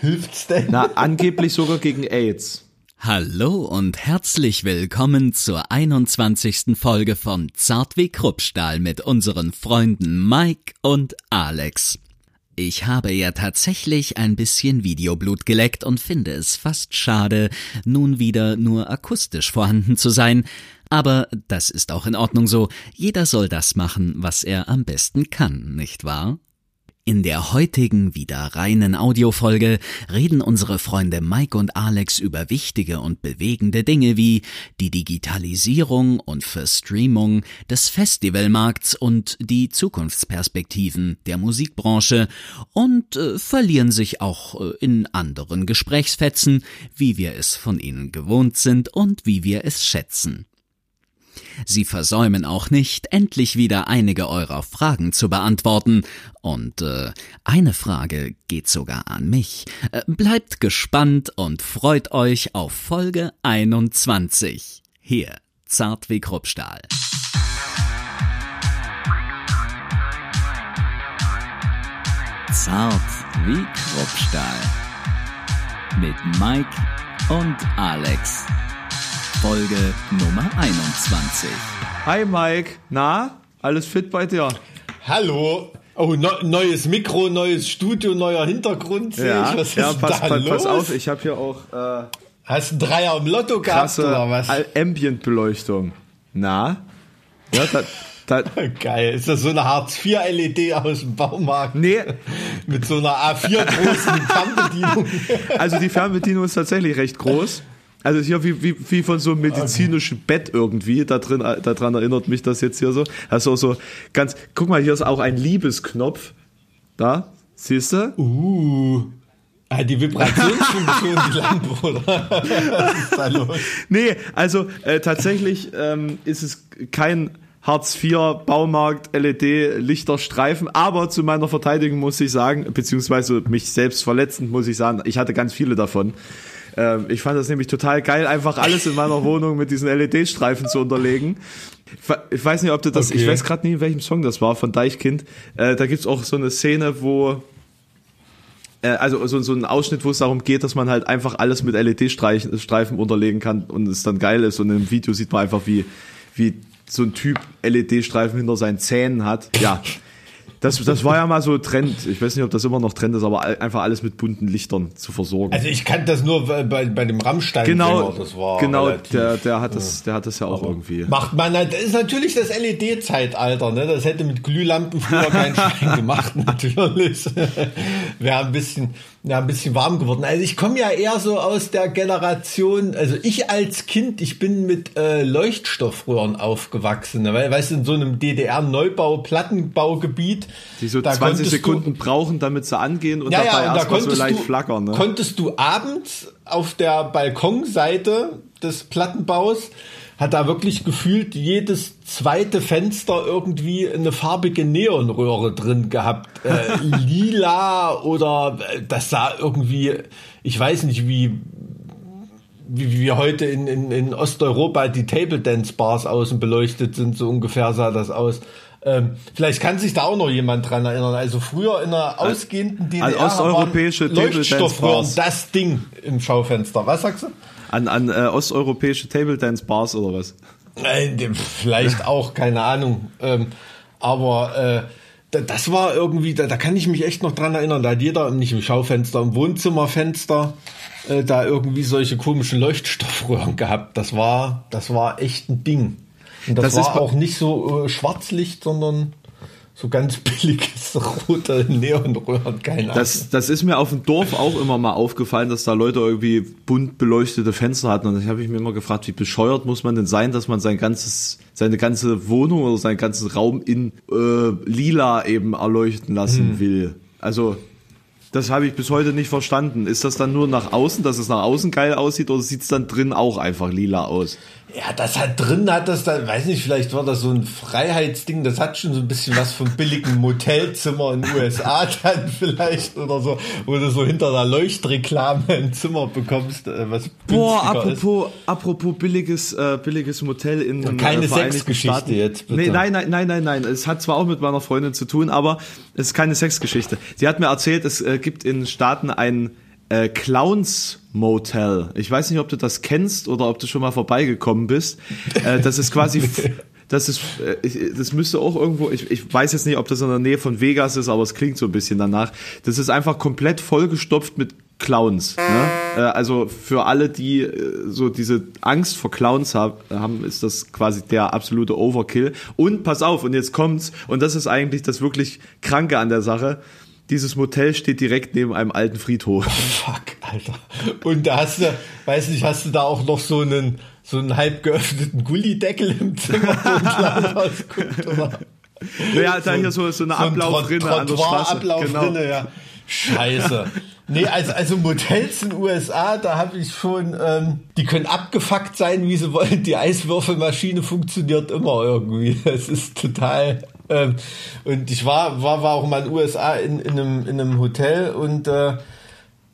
Hilft's denn? Na, angeblich sogar gegen AIDS. Hallo und herzlich willkommen zur 21. Folge von Zart wie Kruppstahl mit unseren Freunden Mike und Alex. Ich habe ja tatsächlich ein bisschen Videoblut geleckt und finde es fast schade, nun wieder nur akustisch vorhanden zu sein, aber das ist auch in Ordnung so, jeder soll das machen, was er am besten kann, nicht wahr? In der heutigen wieder reinen Audiofolge reden unsere Freunde Mike und Alex über wichtige und bewegende Dinge wie die Digitalisierung und Verstreamung des Festivalmarkts und die Zukunftsperspektiven der Musikbranche und äh, verlieren sich auch äh, in anderen Gesprächsfetzen, wie wir es von ihnen gewohnt sind und wie wir es schätzen. Sie versäumen auch nicht, endlich wieder einige eurer Fragen zu beantworten. Und äh, eine Frage geht sogar an mich. Äh, bleibt gespannt und freut euch auf Folge 21. Hier, zart wie Kruppstahl. Zart wie Kruppstahl. Mit Mike und Alex. Folge Nummer 21. Hi Mike, na, alles fit bei dir? Hallo. Oh, ne neues Mikro, neues Studio, neuer Hintergrund. Ja, ich. Was ja ist pass, da pass, los? pass auf, ich habe hier auch äh, Hast du einen Dreier im Lotto gehabt krasse oder was? Ambient-Beleuchtung. Na? Ja, da, da, Geil. Ist das so eine Hartz-IV-LED aus dem Baumarkt? nee, Mit so einer A4 großen Fernbedienung. also die Fernbedienung ist tatsächlich recht groß. Also hier wie, wie, wie von so einem medizinischen Bett irgendwie. Da drin, daran erinnert mich das jetzt hier so. Also so ganz, guck mal, hier ist auch ein Liebesknopf. Da, siehst du? Uh. Ah, die Vibrationsfunktion, die Lampe, oder? Was ist da los? Nee, also äh, tatsächlich ähm, ist es kein Hartz IV Baumarkt LED Lichterstreifen, aber zu meiner Verteidigung muss ich sagen, beziehungsweise mich selbst verletzend muss ich sagen, ich hatte ganz viele davon. Ähm, ich fand das nämlich total geil, einfach alles in meiner Wohnung mit diesen LED-Streifen zu unterlegen. Ich we- Ich weiß nicht, ob du das, ich Okay. weiß gerade nie, in welchem Song das war, von Deichkind. Äh, da gibt's auch so eine Szene, wo äh, also so, so ein Ausschnitt, wo es darum geht, dass man halt einfach alles mit LED-Streifen unterlegen kann und es dann geil ist. Und im Video sieht man einfach, wie, wie so ein Typ LED-Streifen hinter seinen Zähnen hat. Ja. Das, das war ja mal so Trend. Ich weiß nicht, ob das immer noch Trend ist, aber einfach alles mit bunten Lichtern zu versorgen. Also ich kannte das nur bei, bei, bei dem rammstein genau, das war genau, der, der hat das, der hat das ja auch irgendwie. Macht man, halt- das ist natürlich das LED-Zeitalter, ne? Das hätte mit Glühlampen früher keinen Schein gemacht, natürlich. Wäre ein bisschen, ja, ein bisschen warm geworden. Also ich komme ja eher so aus der Generation, also ich als Kind, ich bin mit äh, Leuchtstoffröhren aufgewachsen, ne? weil, weißt du, in so einem DDR-Neubau, Plattenbaugebiet. Die so da 20 konntest du- Sekunden brauchen, damit sie angehen und ja, dabei ja, und da erstmal so leicht du, flackern. Ne? konntest du abends auf der Balkonseite des Plattenbaus hat da wirklich gefühlt jedes zweite Fenster irgendwie eine farbige Neonröhre drin gehabt. Äh, lila oder das sah irgendwie, ich weiß nicht, wie wie wie wir heute in, in, in Osteuropa die Table Dance Bars außen beleuchtet sind, so ungefähr sah das aus. Ähm, vielleicht kann sich da auch noch jemand dran erinnern. Also früher in einer ausgehenden DDR an osteuropäische Leuchtstoffröhren das Ding im Schaufenster. Was sagst du? An, an äh, osteuropäische Table Dance Bars oder was? Dem- Vielleicht auch, keine Ahnung. Ähm, aber äh, da- das war irgendwie, da, da kann ich mich echt noch dran erinnern. Da hat jeder, nicht im Schaufenster, im Wohnzimmerfenster, äh, da irgendwie solche komischen Leuchtstoffröhren gehabt. Das war, das war echt ein Ding. Und das, Das ist war auch nicht so äh, Schwarzlicht, sondern so ganz billiges rote Neonröhren, keine Ahnung. Das, das ist mir auf dem Dorf auch immer mal aufgefallen, dass da Leute irgendwie bunt beleuchtete Fenster hatten. Und da habe ich mir immer gefragt, wie bescheuert muss man denn sein, dass man sein ganzes, seine ganze Wohnung oder seinen ganzen Raum in äh, lila eben erleuchten lassen Hm. will. Also das habe ich bis heute nicht verstanden. Ist das dann nur nach außen, dass es nach außen geil aussieht, oder sieht es dann drin auch einfach lila aus? Ja, das hat drin hat das dann, weiß nicht, vielleicht war das so ein Freiheitsding, das hat schon so ein bisschen was vom billigen Motelzimmer in den USA dann vielleicht oder so, wo du so hinter der Leuchtreklame ein Zimmer bekommst, äh, was Boah, günstiger ist. apropos, apropos billiges, äh, billiges Motel in den keine äh, Sexgeschichte jetzt, bitte. Nee, nein, nein, nein, nein, nein. Es hat zwar auch mit meiner Freundin zu tun, aber es ist keine Sexgeschichte. Sie hat mir erzählt, es äh, gibt in Staaten ein äh, Clowns Motel. Ich weiß nicht, ob du das kennst oder ob du schon mal vorbeigekommen bist. Äh, das ist quasi, das ist, äh, das müsste auch irgendwo, ich, ich weiß jetzt nicht, ob das in der Nähe von Vegas ist, aber es klingt so ein bisschen danach. Das ist einfach komplett vollgestopft mit Clowns. Ne? Äh, also für alle, die äh, so diese Angst vor Clowns hab, haben, ist das quasi der absolute Overkill. Und pass auf, und jetzt kommt's, und das ist eigentlich das wirklich Kranke an der Sache. Dieses Motel steht direkt neben einem alten Friedhof. Fuck, Alter. Und da hast du, weiß nicht, hast du da auch noch so einen, so einen halb geöffneten Gullideckel im Zimmer, wo ein Clown rausguckt, oder? Ja, da hier so, so eine So ein Ablaufrinne Trott- an der Straße. Ablaufrinne, Genau. ja. Scheiße. Nee, also, also Motels in den USA, da habe ich schon, ähm, die können abgefuckt sein, wie sie wollen. Die Eiswürfelmaschine funktioniert immer irgendwie. Das ist total. Ähm, und ich war, war, war auch mal in den USA in, in, einem, in einem Hotel und äh,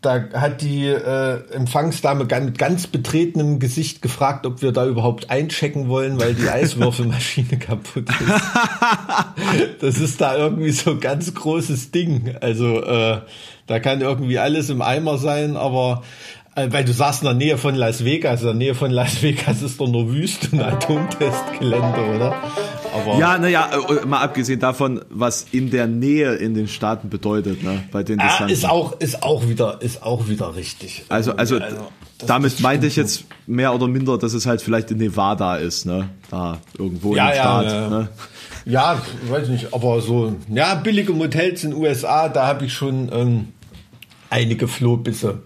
da hat die äh, Empfangsdame mit ganz betretenem Gesicht gefragt, ob wir da überhaupt einchecken wollen, weil die Eiswürfelmaschine kaputt ist. Das ist da irgendwie so ein ganz großes Ding. Also äh, da kann irgendwie alles im Eimer sein, aber weil du sagst in der Nähe von Las Vegas, in der Nähe von Las Vegas ist doch nur Wüste und Atomtestgelände, oder? Aber Ja, naja, mal abgesehen davon, was in der Nähe in den Staaten bedeutet, ne, bei den Ah, Distanzen. ist auch ist auch wieder ist auch wieder richtig. Also, also, das- damit meinte ich jetzt mehr oder minder, dass es halt vielleicht in Nevada ist, ne? Da irgendwo Ja, im ja, Staat. ja. Ne? Ja, weiß nicht, aber so, ja, billige Motels in den USA, da habe ich schon ähm, einige Flohbisse,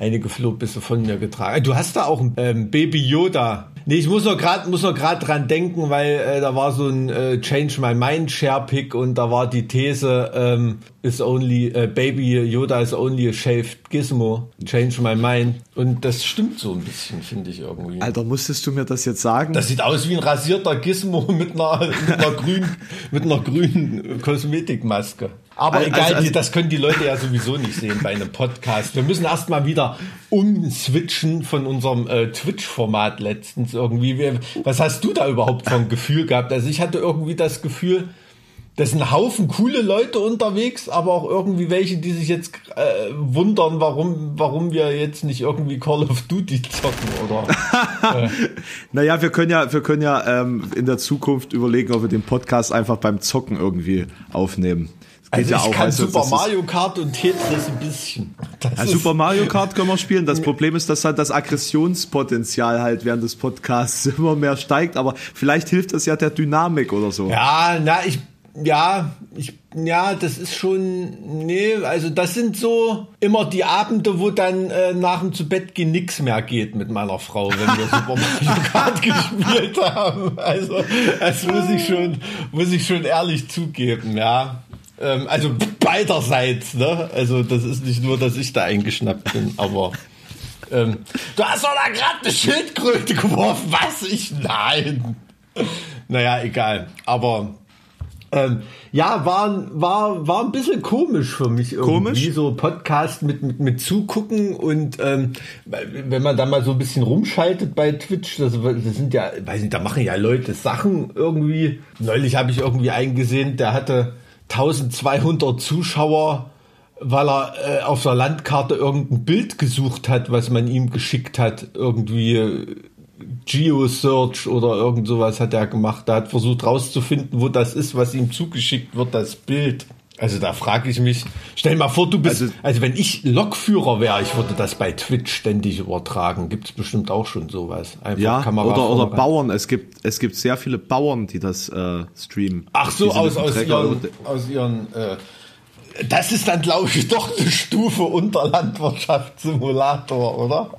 einige Flohbisse von mir getragen. Du hast da auch ein ähm, Baby Yoda. Nee, ich muss noch gerade muss noch gerade dran denken, weil äh, da war so ein äh, Change My Mind Share Pick und da war die These ähm, is only äh, Baby Yoda is only a shaved gizmo. Change My Mind und das stimmt so ein bisschen, finde ich irgendwie. Alter, musstest du mir das jetzt sagen? Das sieht aus wie ein rasierter Gizmo mit einer, mit einer grünen, mit einer grünen Kosmetikmaske. Aber Also- egal, also- das können die Leute ja sowieso nicht sehen bei einem Podcast. Wir müssen erstmal wieder umswitchen von unserem äh, Twitch-Format letztens irgendwie. Wir- Was hast du da überhaupt ein Gefühl gehabt? Also ich hatte irgendwie das Gefühl, das sind ein Haufen coole Leute unterwegs, aber auch irgendwie welche, die sich jetzt äh, wundern, warum, warum wir jetzt nicht irgendwie Call of Duty zocken oder. Naja, wir können ja, wir können ja ähm, in der Zukunft überlegen, ob wir den Podcast einfach beim Zocken irgendwie aufnehmen. Also ich kann weißt du, Super Mario Kart und Tetris ein bisschen. Ja, Super Mario Kart können wir spielen. Das Problem ist, dass halt das Aggressionspotenzial halt während des Podcasts immer mehr steigt, aber vielleicht hilft das ja der Dynamik oder so. Ja, na, ich, ja, ich, ja, das ist schon, nee, also das sind so immer die Abende, wo dann äh, nach dem zu Bett gehen nix mehr geht mit meiner Frau, wenn wir Super Mario Kart gespielt haben. Also, das muss ich schon, muss ich schon ehrlich zugeben, ja. Ähm, also beiderseits, ne? Also das ist nicht nur, dass ich da eingeschnappt bin, aber ähm, du hast doch da gerade eine Schildkröte geworfen, was ich? Nein. Naja, egal. Aber ähm, ja, war, war, war ein bisschen komisch für mich irgendwie. Komisch? So Podcast mit, mit, mit Zugucken und ähm, wenn man da mal so ein bisschen rumschaltet bei Twitch, das, das sind ja, weiß nicht, da machen ja Leute Sachen irgendwie. Neulich habe ich irgendwie einen gesehen, der hatte 1200 Zuschauer, weil er äh, auf der Landkarte irgendein Bild gesucht hat, was man ihm geschickt hat. Irgendwie äh, Geo-Search oder irgend sowas hat er gemacht. Er hat versucht rauszufinden, wo das ist, was ihm zugeschickt wird, das Bild. Also da frage ich mich, stell mal vor, du bist, also, Also- wenn ich Lokführer wäre, ich würde das bei Twitch ständig übertragen. Gibt es bestimmt auch schon sowas. Einfach Ja, Kamera oder, oder. Bauern. Es gibt, es gibt sehr viele Bauern, die das äh, streamen. Ach so, aus, aus ihren, aus ihren äh, das ist dann, glaube ich, doch eine Stufe unter Landwirtschaftssimulator, oder?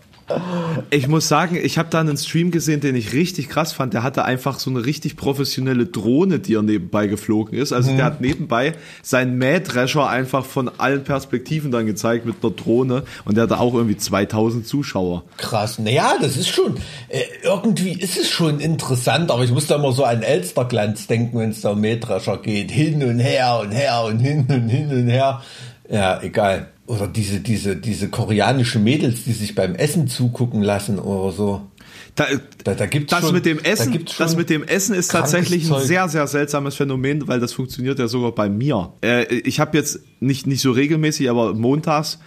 Ich muss sagen, ich habe da einen Stream gesehen, den ich richtig krass fand. Der hatte einfach so eine richtig professionelle Drohne, die er nebenbei geflogen ist. Also der hat nebenbei seinen Mähdrescher einfach von allen Perspektiven dann gezeigt mit einer Drohne und der hatte auch irgendwie 2000 Zuschauer. Krass. Naja, das ist schon, äh, irgendwie ist es schon interessant, aber ich muss da immer so an Elsterglanz denken, wenn es da um Mähdrescher geht. Hin und her und her und hin und hin und her. Ja, egal. Oder diese, diese, diese koreanische Mädels, die sich beim Essen zugucken lassen oder so. Da, Da, da gibt's das schon, mit dem da Essen, schon das mit dem Essen ist tatsächlich ein sehr, sehr seltsames Phänomen, weil das funktioniert ja sogar bei mir. Äh, ich habe jetzt nicht, nicht so regelmäßig, aber montags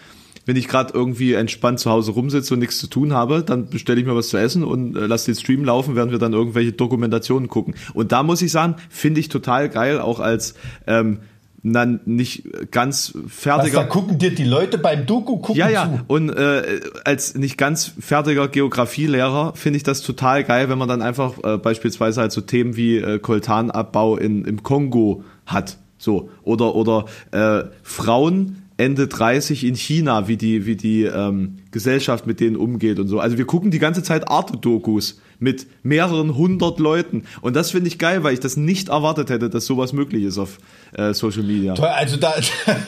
wenn ich gerade irgendwie entspannt zu Hause rumsitze und nichts zu tun habe, dann bestelle ich mir was zu essen und äh, lasse den Stream laufen, während wir dann irgendwelche Dokumentationen gucken. Und da muss ich sagen, finde ich total geil, auch als ähm, dann nicht ganz fertiger. Was, da gucken dir die Leute beim Doku gucken Ja, ja. zu. Und äh, als nicht ganz fertiger Geografielehrer finde ich das total geil, wenn man dann einfach äh, beispielsweise halt so Themen wie äh, Koltanabbau in, im Kongo hat. So. Oder, oder äh, Frauen Ende 30 in China, wie die, wie die ähm, Gesellschaft mit denen umgeht und so. Also wir gucken die ganze Zeit Arte-Dokus mit mehreren hundert Leuten. Und das finde ich geil, weil ich das nicht erwartet hätte, dass sowas möglich ist auf äh, Social Media. Also da,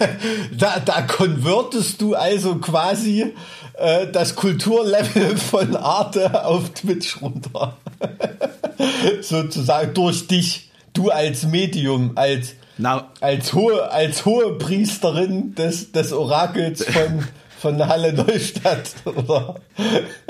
da, da konvertest du also quasi äh, das Kulturlevel von Arte auf Twitch runter. Sozusagen durch dich, du als Medium, als, Na, als hohe, als hohe Priesterin des, des Orakels von, von Halle Neustadt oder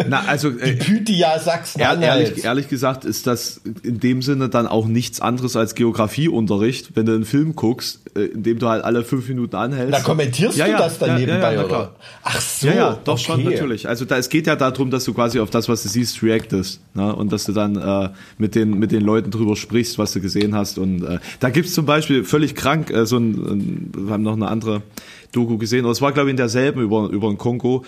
na also die äh, Pythia ehr, Sachsen-Anhalt. ehrlich, ehrlich gesagt ist das in dem Sinne dann auch nichts anderes als Geografieunterricht, wenn du einen Film guckst, äh, in dem du halt alle fünf Minuten anhältst. Da kommentierst Ja, du ja, das dann ja, nebenbei, oder? Ach so, Ja, ja, doch schon, okay. natürlich. Also da, es geht ja darum, dass du quasi auf das, was du siehst, reactest. Ne? Und dass du dann äh, mit, den, mit den Leuten drüber sprichst, was du gesehen hast. Und äh, da gibt's zum Beispiel völlig krank, äh, so ein, ein, wir haben noch eine andere Doku gesehen, und es war, glaube ich, in derselben über, über den Kongo,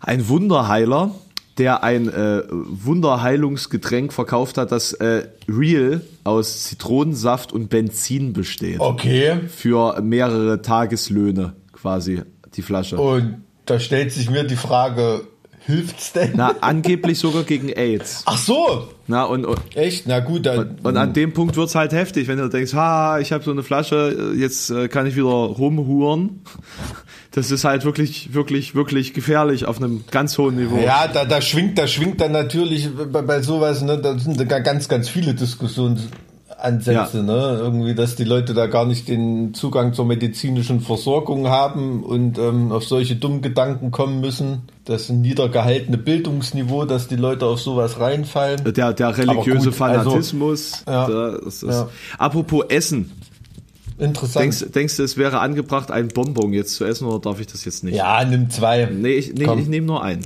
ein Wunderheiler, der ein äh, Wunderheilungsgetränk verkauft hat, das äh, real aus Zitronensaft und Benzin besteht. Okay. Für mehrere Tageslöhne quasi, die Flasche. Und da stellt sich mir die Frage, hilft's denn? Na, angeblich sogar gegen AIDS. Ach so, Na, und, und, echt? Na gut, dann. und an dem Punkt wird's halt heftig, wenn du denkst, ha, ich habe so eine Flasche, jetzt äh, kann ich wieder rumhuren. Das ist halt wirklich, wirklich, wirklich gefährlich auf einem ganz hohen Niveau. ja, da, da schwingt, da schwingt dann natürlich bei, bei sowas, ne, da sind da ganz, ganz viele Diskussionsansätze, Ja. ne? Irgendwie, dass die Leute da gar nicht den Zugang zur medizinischen Versorgung haben und ähm, auf solche dummen Gedanken kommen müssen. Das niedergehaltene Bildungsniveau, dass die Leute auf sowas reinfallen. Der, der religiöse gut, also- Fanatismus. Ja. da, das ist, Ja. Apropos Essen. Interessant. Denkst, denkst du, es wäre angebracht, ein Bonbon jetzt zu essen oder darf ich das jetzt nicht? ja, nimm zwei. Nee, ich, nee, ich nehme nur einen.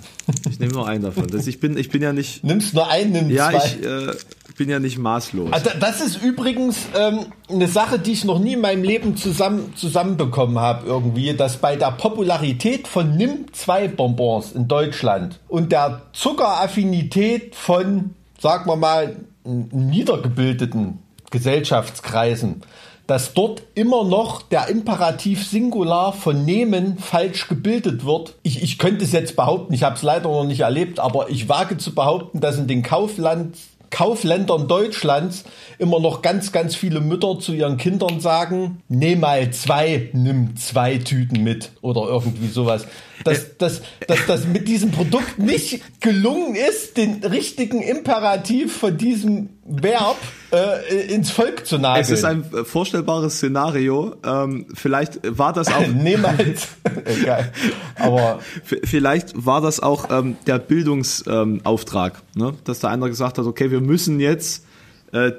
Ich nehme nur einen davon. Das, ich, bin, ich bin ja nicht. Nimmst nur einen, nimm Ja, zwei. ich äh, bin ja nicht maßlos. Also das ist übrigens ähm, eine Sache, die ich noch nie in meinem Leben zusammen zusammenbekommen habe irgendwie, dass bei der Popularität von Nimm 2 Bonbons in Deutschland und der Zuckeraffinität von, sagen wir mal, niedergebildeten Gesellschaftskreisen, dass dort immer noch der Imperativ Singular von nehmen falsch gebildet wird. Ich, ich könnte es jetzt behaupten, ich habe es leider noch nicht erlebt, aber ich wage zu behaupten, dass in den Kaufland, Kaufländern Deutschlands immer noch ganz, ganz viele Mütter zu ihren Kindern sagen, nehm mal zwei, nimm zwei Tüten mit oder irgendwie sowas. Dass, dass, dass das mit diesem Produkt nicht gelungen ist, den richtigen Imperativ von diesem Verb äh, ins Volk zu nageln. Es ist ein äh, vorstellbares Szenario. Ähm, vielleicht war das auch. Halt. Egal. Aber Vielleicht war das auch ähm, der Bildungsauftrag, ähm, ne? dass da einer gesagt hat, okay, wir müssen jetzt äh,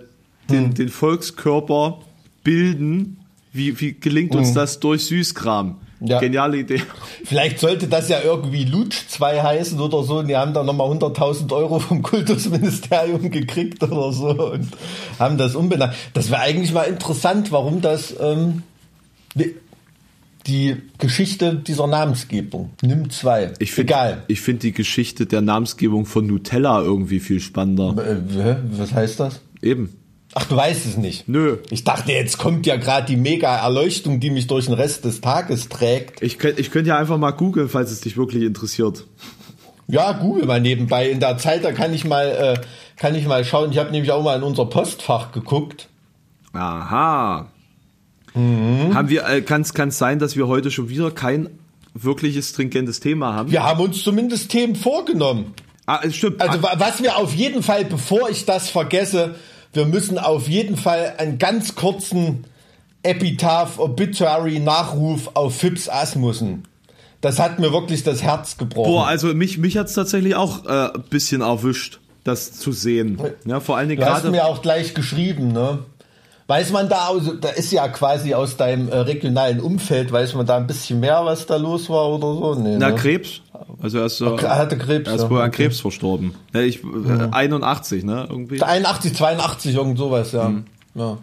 den, Hm. den Volkskörper bilden. Wie, wie gelingt uns das durch Süßkram? Ja. Geniale Idee. vielleicht sollte das ja irgendwie Lutsch 2 heißen oder so. Und die haben dann nochmal 100.000 Euro vom Kultusministerium gekriegt oder so und haben das umbenannt. Das wäre eigentlich mal interessant, warum das ähm, die- Geschichte dieser Namensgebung. Nimm zwei. Ich finde Egal. ich find die Geschichte der Namensgebung von Nutella irgendwie viel spannender. Äh, was heißt das? Eben. Ach, du weißt es nicht. Nö. Ich dachte, jetzt kommt ja gerade die mega Erleuchtung, die mich durch den Rest des Tages trägt. Ich könnte ich könnt ja einfach mal googeln, falls es dich wirklich interessiert. Ja, google mal nebenbei. In der Zeit, da kann ich mal, äh, kann ich mal schauen. Ich habe nämlich auch mal in unser Postfach geguckt. Aha. Haben wir, äh, kann es sein, dass wir heute schon wieder kein wirkliches stringentes Thema haben? Wir haben uns zumindest Themen vorgenommen. Ah, es stimmt. Also ah, wa- was wir auf jeden Fall, bevor ich das vergesse, wir müssen auf jeden Fall einen ganz kurzen Epitaph, Obituary, Nachruf auf Phipps Asmussen. Das hat mir wirklich das Herz gebrochen. boah, also mich, mich hat's tatsächlich auch äh, ein bisschen erwischt, das zu sehen. Ja, vor allen Dingen du hast mir auch gleich geschrieben, ne? Weiß man da, also, da ist ja quasi aus deinem äh, regionalen Umfeld, weiß man da ein bisschen mehr, was da los war oder so? Nee, Na, ne? Krebs. Also er ist er hatte Krebs. er ist ja. wohl an Krebs verstorben. Ja, ich, äh, 81, ne? Irgendwie. 81, 82, irgend sowas, ja. Ja,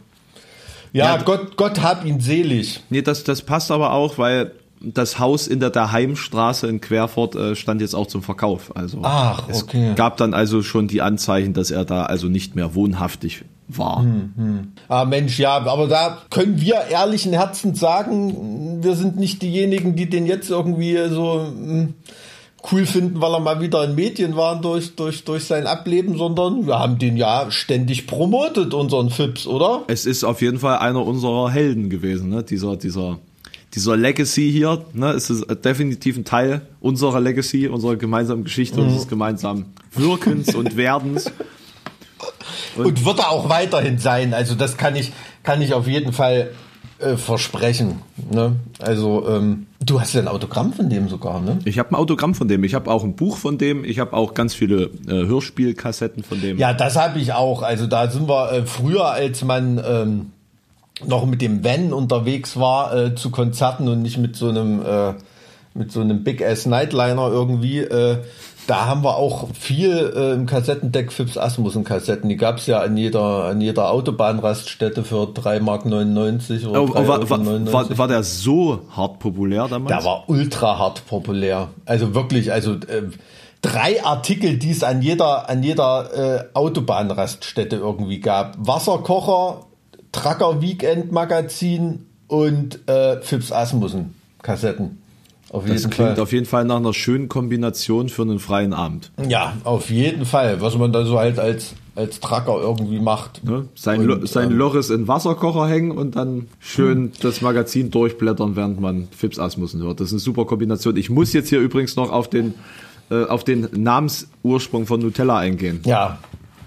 ja, Ja, Gott, Gott hab ihn selig. Nee, das, das passt aber auch, weil das Haus in der Daheimstraße in Querfurt äh, stand jetzt auch zum Verkauf. Also Ach, es okay. gab dann also schon die Anzeichen, dass er da also nicht mehr wohnhaftig war. Ah, Mensch, ja, aber da können wir ehrlichen Herzens sagen, wir sind nicht diejenigen, die den jetzt irgendwie so mm, cool finden, weil er mal wieder in Medien war durch, durch, durch sein Ableben, sondern wir haben den ja ständig promotet, unseren Fips, oder? Es ist auf jeden Fall einer unserer Helden gewesen, ne? Dieser, dieser, dieser Legacy hier, ne? Es ist definitiv ein Teil unserer Legacy, unserer gemeinsamen Geschichte, unseres gemeinsamen Wirkens und Werdens. Und wird er auch weiterhin sein. Also das kann ich, kann ich auf jeden Fall äh, versprechen. Ne? Also ähm, du hast ja ein Autogramm von dem sogar, ne? Ich habe ein Autogramm von dem, ich habe auch ein Buch von dem, ich habe auch ganz viele äh, Hörspielkassetten von dem. Ja, das habe ich auch. Also da sind wir äh, früher, als man ähm, noch mit dem Van unterwegs war äh, zu Konzerten und nicht mit so einem äh, mit so einem Big Ass Nightliner irgendwie. Äh, da haben wir auch viel äh, im Kassettendeck Fips Asmussen Kassetten. Die gab's ja an jeder an jeder Autobahnraststätte für 3,99 Mark oder Oh, 3,99 war, war, war, der so hart populär damals? Der war ultra hart populär. Also wirklich, also äh, drei Artikel, die es an jeder, an jeder äh, Autobahnraststätte irgendwie gab. Wasserkocher, Trucker Weekend Magazin und äh, Fips Asmussen Kassetten. Auf das jeden klingt Fall. auf jeden Fall nach einer schönen Kombination für einen freien Abend. ja, auf jeden Fall. Was man da so halt als, als Trucker irgendwie macht. Ne? Sein, Und, Lo sein ähm, Loris in Wasserkocher hängen und dann schön das Magazin durchblättern, während man Fips Asmussen hört. Das ist eine super Kombination. Ich muss jetzt hier übrigens noch auf den, äh, auf den Namensursprung von Nutella eingehen. Ja,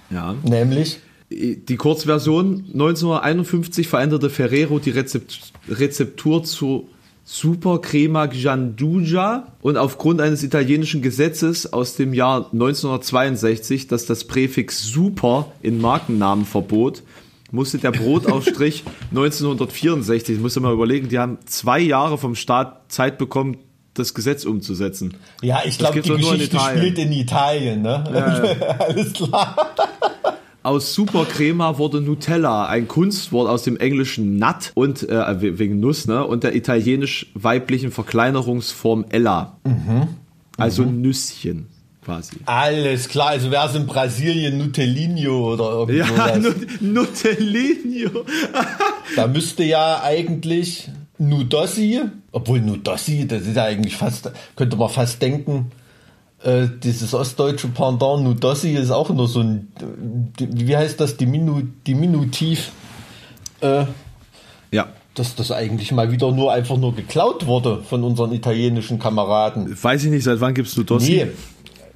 Ja. nämlich. Die Kurzversion 1951 veränderte Ferrero die Rezept Rezeptur zu Super Crema Gianduja und aufgrund eines italienischen Gesetzes aus dem Jahr 1962, das das Präfix Super in Markennamen verbot, musste der Brotaufstrich 1964, ich muss mal überlegen, die haben zwei Jahre vom Staat Zeit bekommen, das Gesetz umzusetzen. Ja, ich glaube, die in Geschichte Italien. spielt in Italien, ne? Alles klar. Aus Supercrema wurde Nutella, ein Kunstwort aus dem englischen Nut und äh, we- wegen Nuss, ne? Und der italienisch weiblichen Verkleinerungsform Ella. Also Nüsschen quasi. Alles klar, also wäre es in Brasilien Nutelinho oder irgendwas. Ja, Nut Nutellino. Da müsste ja eigentlich Nudossi, obwohl Nudossi, das ist ja eigentlich fast, könnte man fast denken, äh, dieses ostdeutsche Pendant Nudossi ist auch nur so ein, wie heißt das, Diminu, Diminutiv, äh, Ja. dass das eigentlich mal wieder nur einfach nur geklaut wurde von unseren italienischen Kameraden. Weiß ich nicht, seit wann gibst du Dossi? Nee,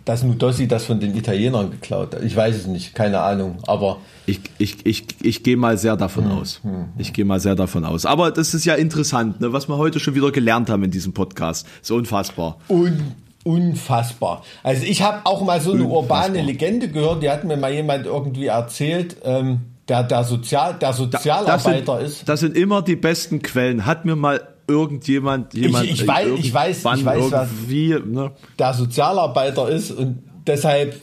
dass Nudossi das von den Italienern geklaut hat. Ich weiß es nicht, keine Ahnung, aber Ich, ich, ich, ich gehe mal sehr davon aus. Ich gehe mal sehr davon aus. Aber das ist ja interessant, ne, was wir heute schon wieder gelernt haben in diesem Podcast. Ist unfassbar. Un unfassbar. Also ich habe auch mal so eine Unfassbar. urbane Legende gehört, die hat mir mal jemand irgendwie erzählt, ähm, der, der, Sozial, der das Sozialarbeiter sind, ist. Das sind immer die besten Quellen. Hat mir mal irgendjemand, jemand, ich weiß- ich weiß- ich weiß, was- ne? der Sozialarbeiter ist und deshalb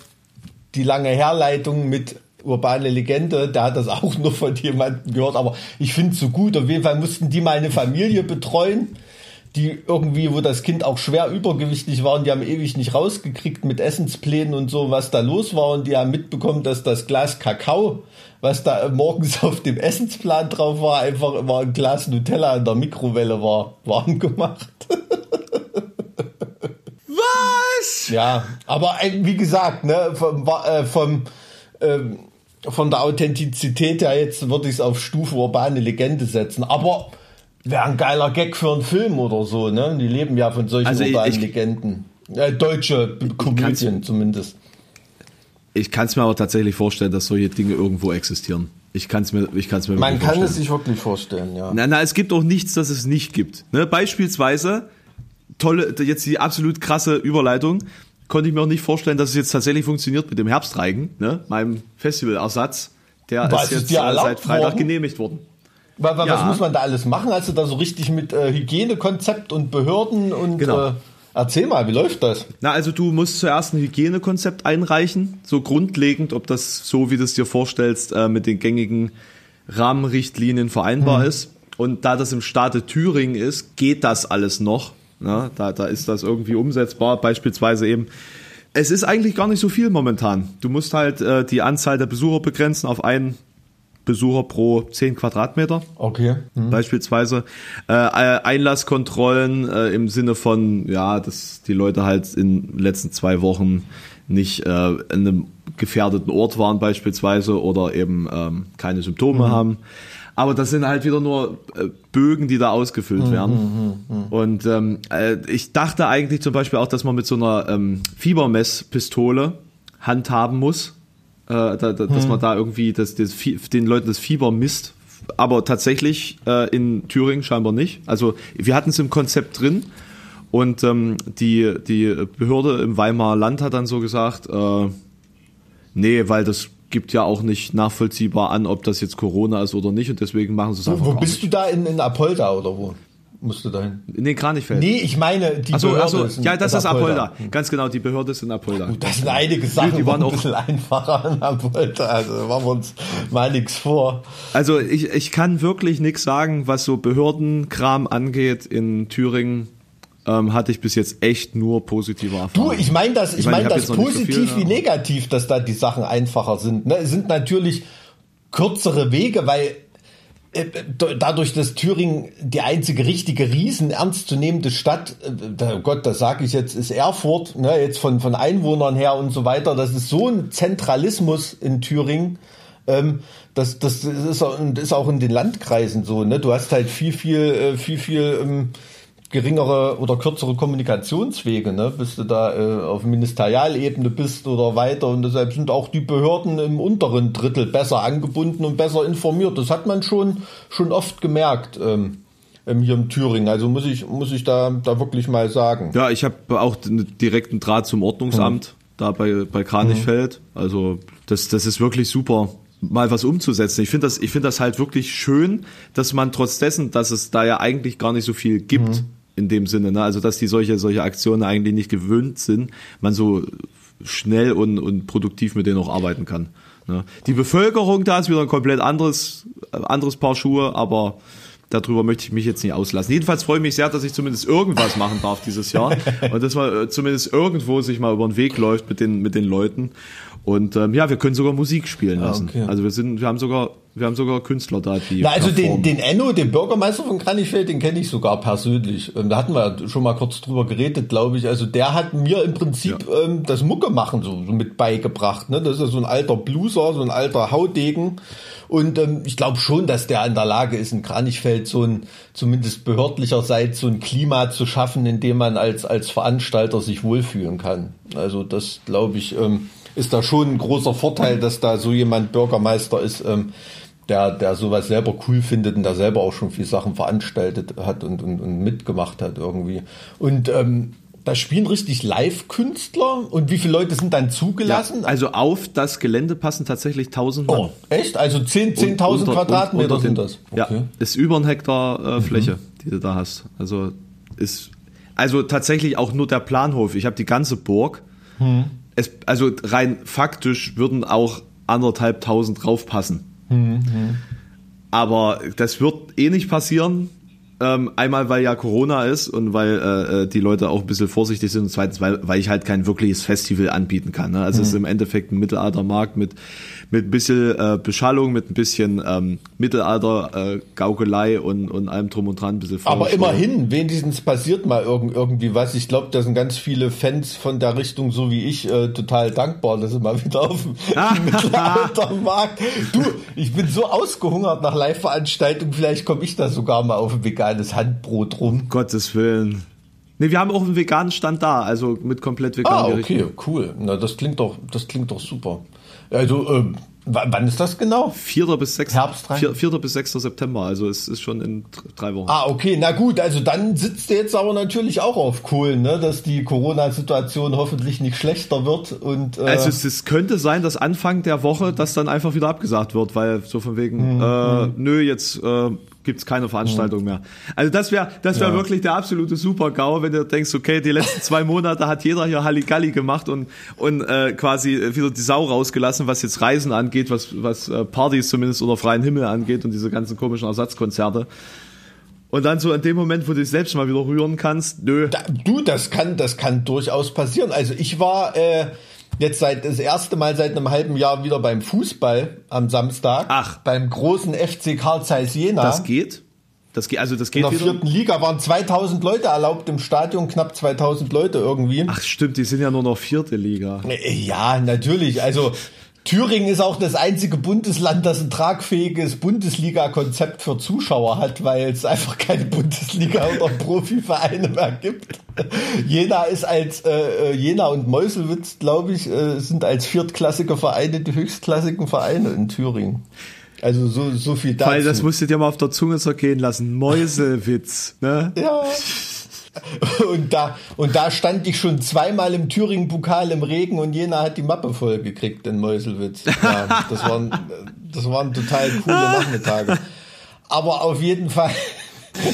die lange Herleitung mit urbane Legende, der hat das auch nur von jemandem gehört, aber ich finde es so gut. Auf jeden Fall mussten die mal eine Familie betreuen, die irgendwie, wo das Kind auch schwer übergewichtig war und die haben ewig nicht rausgekriegt mit Essensplänen und so, was da los war und die haben mitbekommen, dass das Glas Kakao, was da morgens auf dem Essensplan drauf war, einfach immer ein Glas Nutella in der Mikrowelle war, warm gemacht. Was? Ja, aber äh, wie gesagt, ne, vom, äh, vom, ähm, von der Authentizität her jetzt würde ich es auf Stufe urbane Legende setzen. Aber wäre ein geiler Gag für einen Film oder so, ne? Die leben ja von solchen Also urbanen ich- Legenden. Äh, deutsche Komödien zumindest. Ich kann es mir aber tatsächlich vorstellen, dass solche Dinge irgendwo existieren. Ich kann es mir, ich kann es mir Man kann es sich wirklich vorstellen, ja. Na, na, es gibt auch nichts, das es nicht gibt. Ne? Beispielsweise, tolle, jetzt die absolut krasse Überleitung, konnte ich mir auch nicht vorstellen, dass es jetzt tatsächlich funktioniert mit dem Herbstreigen, ne? meinem Festivalersatz. Der Was, ist ist jetzt dir äh, seit Freitag worden? genehmigt worden. Was, was Ja. muss man da alles machen? Also da so richtig mit äh, Hygienekonzept und Behörden und Genau. äh, erzähl mal, wie läuft das? Na, also du musst zuerst ein Hygienekonzept einreichen, so grundlegend, ob das so, wie du es dir vorstellst, äh, mit den gängigen Rahmenrichtlinien vereinbar ist. Und da das im Staate Thüringen ist, geht das alles noch. Na, da, da ist das irgendwie umsetzbar. Beispielsweise eben, es ist eigentlich gar nicht so viel momentan. Du musst halt äh, die Anzahl der Besucher begrenzen auf einen Besucher pro 10 Quadratmeter Okay. beispielsweise äh, Einlasskontrollen äh, im Sinne von ja, dass die Leute halt in den letzten zwei Wochen nicht äh, an einem gefährdeten Ort waren beispielsweise oder eben ähm, keine Symptome haben. Aber das sind halt wieder nur äh, Bögen, die da ausgefüllt werden. Und ähm, äh, ich dachte eigentlich zum Beispiel auch, dass man mit so einer ähm, Fiebermesspistole handhaben muss, äh, da, da, dass man da irgendwie das, das, den Leuten das Fieber misst. Aber tatsächlich äh, in Thüringen scheinbar nicht. Also wir hatten es im Konzept drin und ähm, die, die Behörde im Weimarer Land hat dann so gesagt, äh, nee, weil das gibt ja auch nicht nachvollziehbar an, ob das jetzt Corona ist oder nicht und deswegen machen sie es einfach Wo bist nicht. du da in, in Apolda oder wo? Musst du da hin? In den Kranichfeld. Nee, ich meine, die Achso, Behörde achso, ist in- ja, das ist Apolda. Ganz genau, die Behörde ist in Apolda. Das sind einige Sachen, die waren waren ein auch- bisschen einfacher in Apolda. Also machen wir uns mal nichts vor. Also ich, ich kann wirklich nichts sagen, was so Behördenkram angeht in Thüringen. Ähm, hatte ich bis jetzt echt nur positive Erfahrungen. Du, ich meine das, ich, Ich meine, hab das nicht so positiv viel, wie negativ, dass da die Sachen einfacher sind. Ne? Es sind natürlich kürzere Wege, weil dadurch, dass Thüringen die einzige richtige riesen ernstzunehmende Stadt, äh, oh Gott, das sage ich jetzt, ist Erfurt, ne, jetzt von, von Einwohnern her und so weiter, das ist so ein Zentralismus in Thüringen. Ähm, das, das ist, ist auch in den Landkreisen so, ne? Du hast halt viel, viel, äh, viel, viel ähm, geringere oder kürzere Kommunikationswege, ne? bis du da äh, auf Ministerialebene bist oder weiter. Und deshalb sind auch die Behörden im unteren Drittel besser angebunden und besser informiert. Das hat man schon, schon oft gemerkt ähm, ähm, hier in Thüringen. Also muss ich, muss ich da, da wirklich mal sagen. Ja, ich habe auch einen direkten Draht zum Ordnungsamt da bei, bei Kranichfeld. Also das, das ist wirklich super, mal was umzusetzen. Ich finde das, ich finde das halt wirklich schön, dass man trotz dessen, dass es da ja eigentlich gar nicht so viel gibt in dem Sinne, ne? also dass die solche, solche Aktionen eigentlich nicht gewöhnt sind, man so schnell und, und produktiv mit denen auch arbeiten kann. Ne? Die Bevölkerung da ist wieder ein komplett anderes, anderes Paar Schuhe, aber darüber möchte ich mich jetzt nicht auslassen. Jedenfalls freue ich mich sehr, dass ich zumindest irgendwas machen darf dieses Jahr und dass man äh, zumindest irgendwo sich mal über den Weg läuft mit den mit den Leuten und ähm, ja, wir können sogar Musik spielen lassen. okay. Also wir sind, wir haben sogar, wir haben sogar Künstler da, die Na, also den, performen. den Enno, den Bürgermeister von Kranichfeld, den kenne ich sogar persönlich. Da hatten wir schon mal kurz drüber geredet, glaube ich. Also der hat mir im Prinzip ähm, das Mucke machen so, so mit beigebracht. Ne? Das ist ja so ein alter Blueser, so ein alter Haudegen. Und ähm, ich glaube schon, dass der in der Lage ist, in Kranichfeld so ein, zumindest behördlicherseits, so ein Klima zu schaffen, in dem man als, als Veranstalter sich wohlfühlen kann. Also das, glaube ich, ähm, ist da schon ein großer Vorteil, dass da so jemand Bürgermeister ist, ähm, der, der sowas selber cool findet und der selber auch schon viel Sachen veranstaltet hat und, und, und mitgemacht hat irgendwie. Und ähm, da spielen richtig Live-Künstler und wie viele Leute sind dann ja, zugelassen? also auf das Gelände passen tatsächlich 1000 Mann. oh, echt? Also 10 10.000 unter- Quadratmeter unter den- sind das? Ja, ist über ein Hektar äh, Fläche, die du da hast. Also ist also tatsächlich auch nur der Planhof. Ich habe die ganze Burg. Es, also rein faktisch würden auch anderthalbtausend draufpassen. Aber das wird eh nicht passieren. Ähm, einmal, weil ja Corona ist und weil äh, äh, die Leute auch ein bisschen vorsichtig sind und zweitens, weil, weil ich halt kein wirkliches Festival anbieten kann. Ne? Also es ist im Endeffekt ein Mittelaltermarkt mit, mit ein bisschen äh, Beschallung, mit ein bisschen ähm, Mittelalter, äh, und, und allem drum und dran, ein bisschen Aber immerhin, wenigstens passiert mal irgend, irgendwie was. Ich glaube, da sind ganz viele Fans von der Richtung, so wie ich, äh, total dankbar, dass sie mal wieder auf dem Mittelaltermarkt. Du, ich bin so ausgehungert nach Live-Veranstaltungen, vielleicht komme ich da sogar mal auf ein veganes Handbrot rum. Gottes Willen. Nee, wir haben auch einen veganen Stand da, also mit komplett veganen Ah, Gerichten. okay, cool. Na, das klingt doch, das klingt doch super. Also, ähm, wann ist das genau? 4. bis 6. Herbst rein? 4, 4. bis 6. September, also es ist schon in drei Wochen. Ah, okay, na gut, also dann sitzt du jetzt aber natürlich auch auf Kohlen, ne, dass die Corona-Situation hoffentlich nicht schlechter wird und äh, Also es, es könnte sein, dass Anfang der Woche das dann einfach wieder abgesagt wird, weil so von wegen, äh, nö, jetzt äh, gibt's keine Veranstaltung mehr. Also das wäre das wäre Ja. wirklich der absolute Super-GAU, wenn du denkst, okay, die letzten zwei Monate hat jeder hier Halligalli gemacht und, und äh, quasi wieder die Sau rausgelassen, was jetzt Reisen angeht, was, was äh, Partys zumindest unter freien Himmel angeht und diese ganzen komischen Ersatzkonzerte. Und dann so in dem Moment, wo du dich selbst mal wieder rühren kannst, nö. Da, du, das kann, das kann durchaus passieren. Also ich war äh, jetzt seit das erste Mal seit einem halben Jahr wieder beim Fußball am Samstag. Ach. Beim großen FC Karl Zeiss Jena. Das geht. Das geht, also das in geht der wieder. vierten Liga waren 2000 Leute erlaubt im Stadion, knapp 2000 Leute irgendwie. Ach stimmt, die sind ja nur noch vierte Liga. Äh, Ja, natürlich. Also Thüringen ist auch das einzige Bundesland, das ein tragfähiges Bundesliga-Konzept für Zuschauer hat, weil es einfach keine Bundesliga oder Profivereine mehr gibt. Jena ist als äh, Jena und Meuselwitz, glaube ich, äh, sind als viertklassige Vereine die höchstklassigen Vereine in Thüringen. Also so so viel dazu. Weil das musst du dir mal auf der Zunge zergehen lassen. Mäusewitz, ne? Ja. Und da, und da stand ich schon zweimal im Thüringen-Pokal im Regen und Jena hat die Mappe voll gekriegt in Meuselwitz. Ja, das waren, das waren total coole Nachmittage. Aber auf jeden Fall,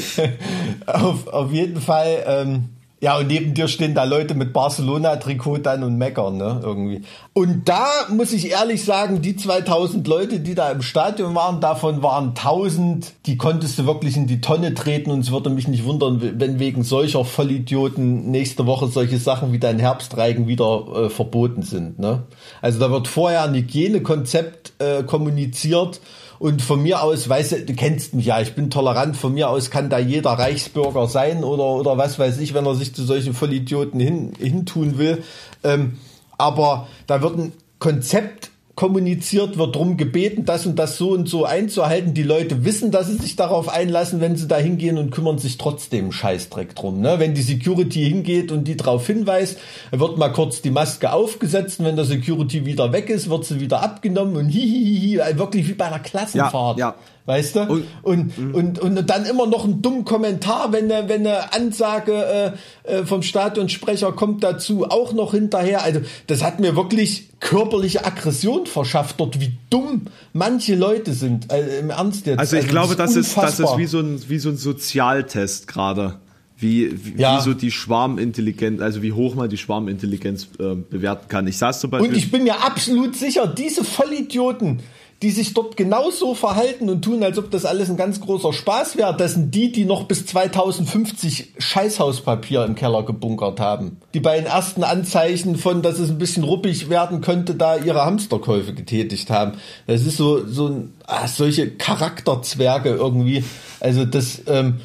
auf, auf jeden Fall, ähm, ja, und neben dir stehen da Leute mit Barcelona-Trikot dann und meckern, ne, irgendwie. Und da muss ich ehrlich sagen, die 2000 Leute, die da im Stadion waren, davon waren 1000, die konntest du wirklich in die Tonne treten und es würde mich nicht wundern, wenn wegen solcher Vollidioten nächste Woche solche Sachen wie dein Herbstreigen wieder äh, verboten sind, ne. Also da wird vorher ein Hygienekonzept äh, kommuniziert und von mir aus, weißt du, du kennst mich ja, ich bin tolerant, von mir aus kann da jeder Reichsbürger sein oder, oder was weiß ich, wenn er sich zu solchen Vollidioten hin, hintun will. Ähm, aber da wird ein Konzept kommuniziert, wird drum gebeten, das und das so und so einzuhalten. Die Leute wissen, dass sie sich darauf einlassen, wenn sie da hingehen und kümmern sich trotzdem Scheißdreck drum. Ne? Wenn die Security hingeht und die darauf hinweist, wird mal kurz die Maske aufgesetzt und wenn der Security wieder weg ist, wird sie wieder abgenommen und hihihihi, wirklich wie bei einer Klassenfahrt. Ja, ja. Weißt du? Und- Und, und, und, dann immer noch einen dummen Kommentar, wenn eine, wenn eine Ansage äh, äh, vom Stadionsprecher kommt dazu, auch noch hinterher. Also das hat mir wirklich körperliche Aggression verschafft dort, wie dumm manche Leute sind. Also, Im Ernst jetzt. Also ich glaube, das ist, das ist unfassbar. wie so ein, wie so ein Sozialtest gerade. Wie, wie, Ja. wie so die Schwarmintelligenz, also wie hoch man die Schwarmintelligenz äh, bewerten kann. Ich saß zum Beispiel. Und ich bin mir absolut sicher, diese Vollidioten, die sich dort genauso verhalten und tun, als ob das alles ein ganz großer Spaß wäre, das sind die, die noch bis 2050 Scheißhauspapier im Keller gebunkert haben. Die bei den ersten Anzeichen von, dass es ein bisschen ruppig werden könnte, da ihre Hamsterkäufe getätigt haben. Das ist so, so ein, ah, solche Charakterzwerge irgendwie. Also das, ähm,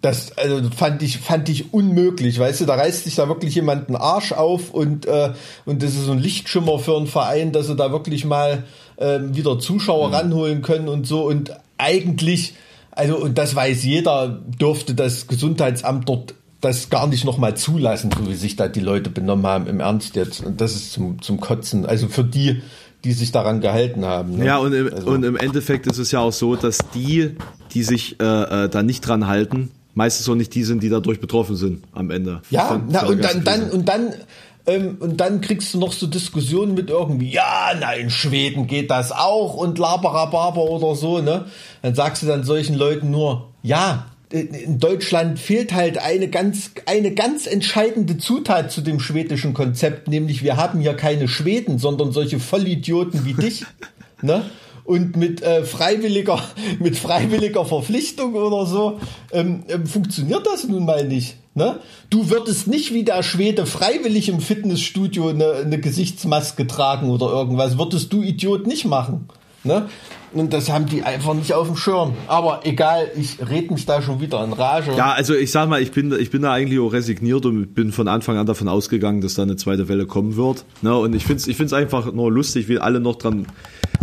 das also fand ich fand ich unmöglich, weißt du, da reißt sich da wirklich jemand einen Arsch auf und äh, und das ist so ein Lichtschimmer für einen Verein, dass sie da wirklich mal ähm, wieder Zuschauer ranholen können und so und eigentlich also und das weiß jeder, dürfte das Gesundheitsamt dort das gar nicht nochmal zulassen, so wie sich da die Leute benommen haben im Ernst jetzt und das ist zum zum Kotzen, also für die die sich daran gehalten haben. Ne? ja, und im, Also- und im Endeffekt ist es ja auch so, dass die, die sich äh, äh, da nicht dran halten, meistens auch nicht die sind, die dadurch betroffen sind am Ende. Ja, Von- na, und dann, dann, und dann, ähm, und dann kriegst du noch so Diskussionen mit irgendwie, ja, na, in Schweden geht das auch und Laberababer oder so, ne? Dann sagst du dann solchen Leuten nur, ja, in Deutschland fehlt halt eine ganz, eine ganz entscheidende Zutat zu dem schwedischen Konzept, nämlich wir haben hier keine Schweden, sondern solche Vollidioten wie dich, ne? Und mit äh, freiwilliger, mit freiwilliger Verpflichtung oder so ähm, ähm, funktioniert das nun mal nicht. Ne? Du würdest nicht wie der Schwede freiwillig im Fitnessstudio eine, eine Gesichtsmaske tragen oder irgendwas. Würdest du Idiot nicht machen. Ne? Und das haben die einfach nicht auf dem Schirm. Aber egal, ich red mich da schon wieder in Rage. Ja, also ich sag mal, ich bin, ich bin da eigentlich auch resigniert und bin von Anfang an davon ausgegangen, dass da eine zweite Welle kommen wird. Ne? Und ich find's, ich find's einfach nur lustig, wie alle noch dran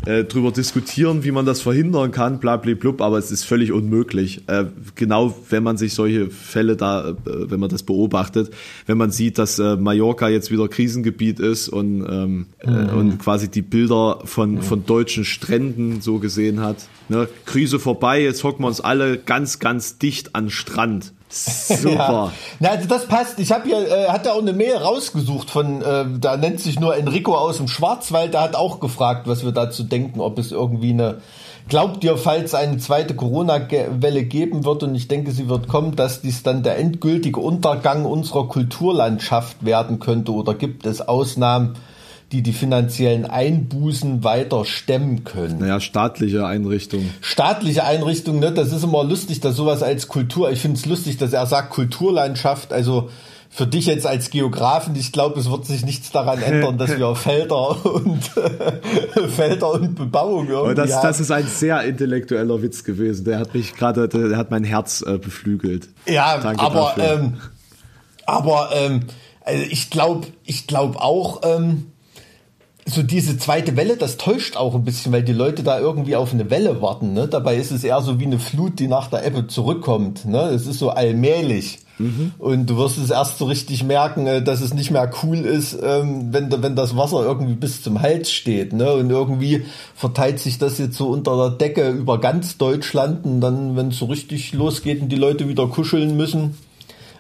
äh, drüber diskutieren, wie man das verhindern kann, bla bla blub, aber es ist völlig unmöglich. Äh, genau wenn man sich solche Fälle da, äh, wenn man das beobachtet, wenn man sieht, dass äh, Mallorca jetzt wieder Krisengebiet ist und, ähm, äh, mhm. und quasi die Bilder von, von deutschen Stränden so gesehen hat. Ne? Krise vorbei, jetzt hocken wir uns alle ganz, ganz dicht an Strand. Super. Ja. Na, also das passt. Ich habe hier, äh, hat er auch eine Mail rausgesucht von, äh, da nennt sich nur Enrico aus dem Schwarzwald. Der hat auch gefragt, was wir dazu denken, ob es irgendwie eine, glaubt ihr, falls eine zweite Corona-Welle geben wird, und ich denke, sie wird kommen, dass dies dann der endgültige Untergang unserer Kulturlandschaft werden könnte oder gibt es Ausnahmen? Die die finanziellen Einbußen weiter stemmen können. Naja, staatliche Einrichtungen. Staatliche Einrichtungen, ne? das ist immer lustig, dass sowas als Kultur, ich finde es lustig, dass er sagt Kulturlandschaft, also für dich jetzt als Geografen, ich glaube, es wird sich nichts daran ändern, dass wir Felder und Felder und Bebauung irgendwie das, das ist ein sehr intellektueller Witz gewesen. Der hat mich gerade, der hat mein Herz äh, beflügelt. Ja, Danke aber ähm, aber ähm, also ich glaube, ich glaube auch. Ähm, so diese zweite Welle, das täuscht auch ein bisschen, weil die Leute da irgendwie auf eine Welle warten. Ne? Dabei ist es eher so wie eine Flut, die nach der Ebbe zurückkommt. Ne? Es ist so allmählich. Mhm. Und du wirst es erst so richtig merken, äh, dass es nicht mehr cool ist, ähm, wenn, wenn das Wasser irgendwie bis zum Hals steht. Ne? Und irgendwie verteilt sich das jetzt so unter der Decke über ganz Deutschland. Und dann, wenn es so richtig losgeht und die Leute wieder kuscheln müssen,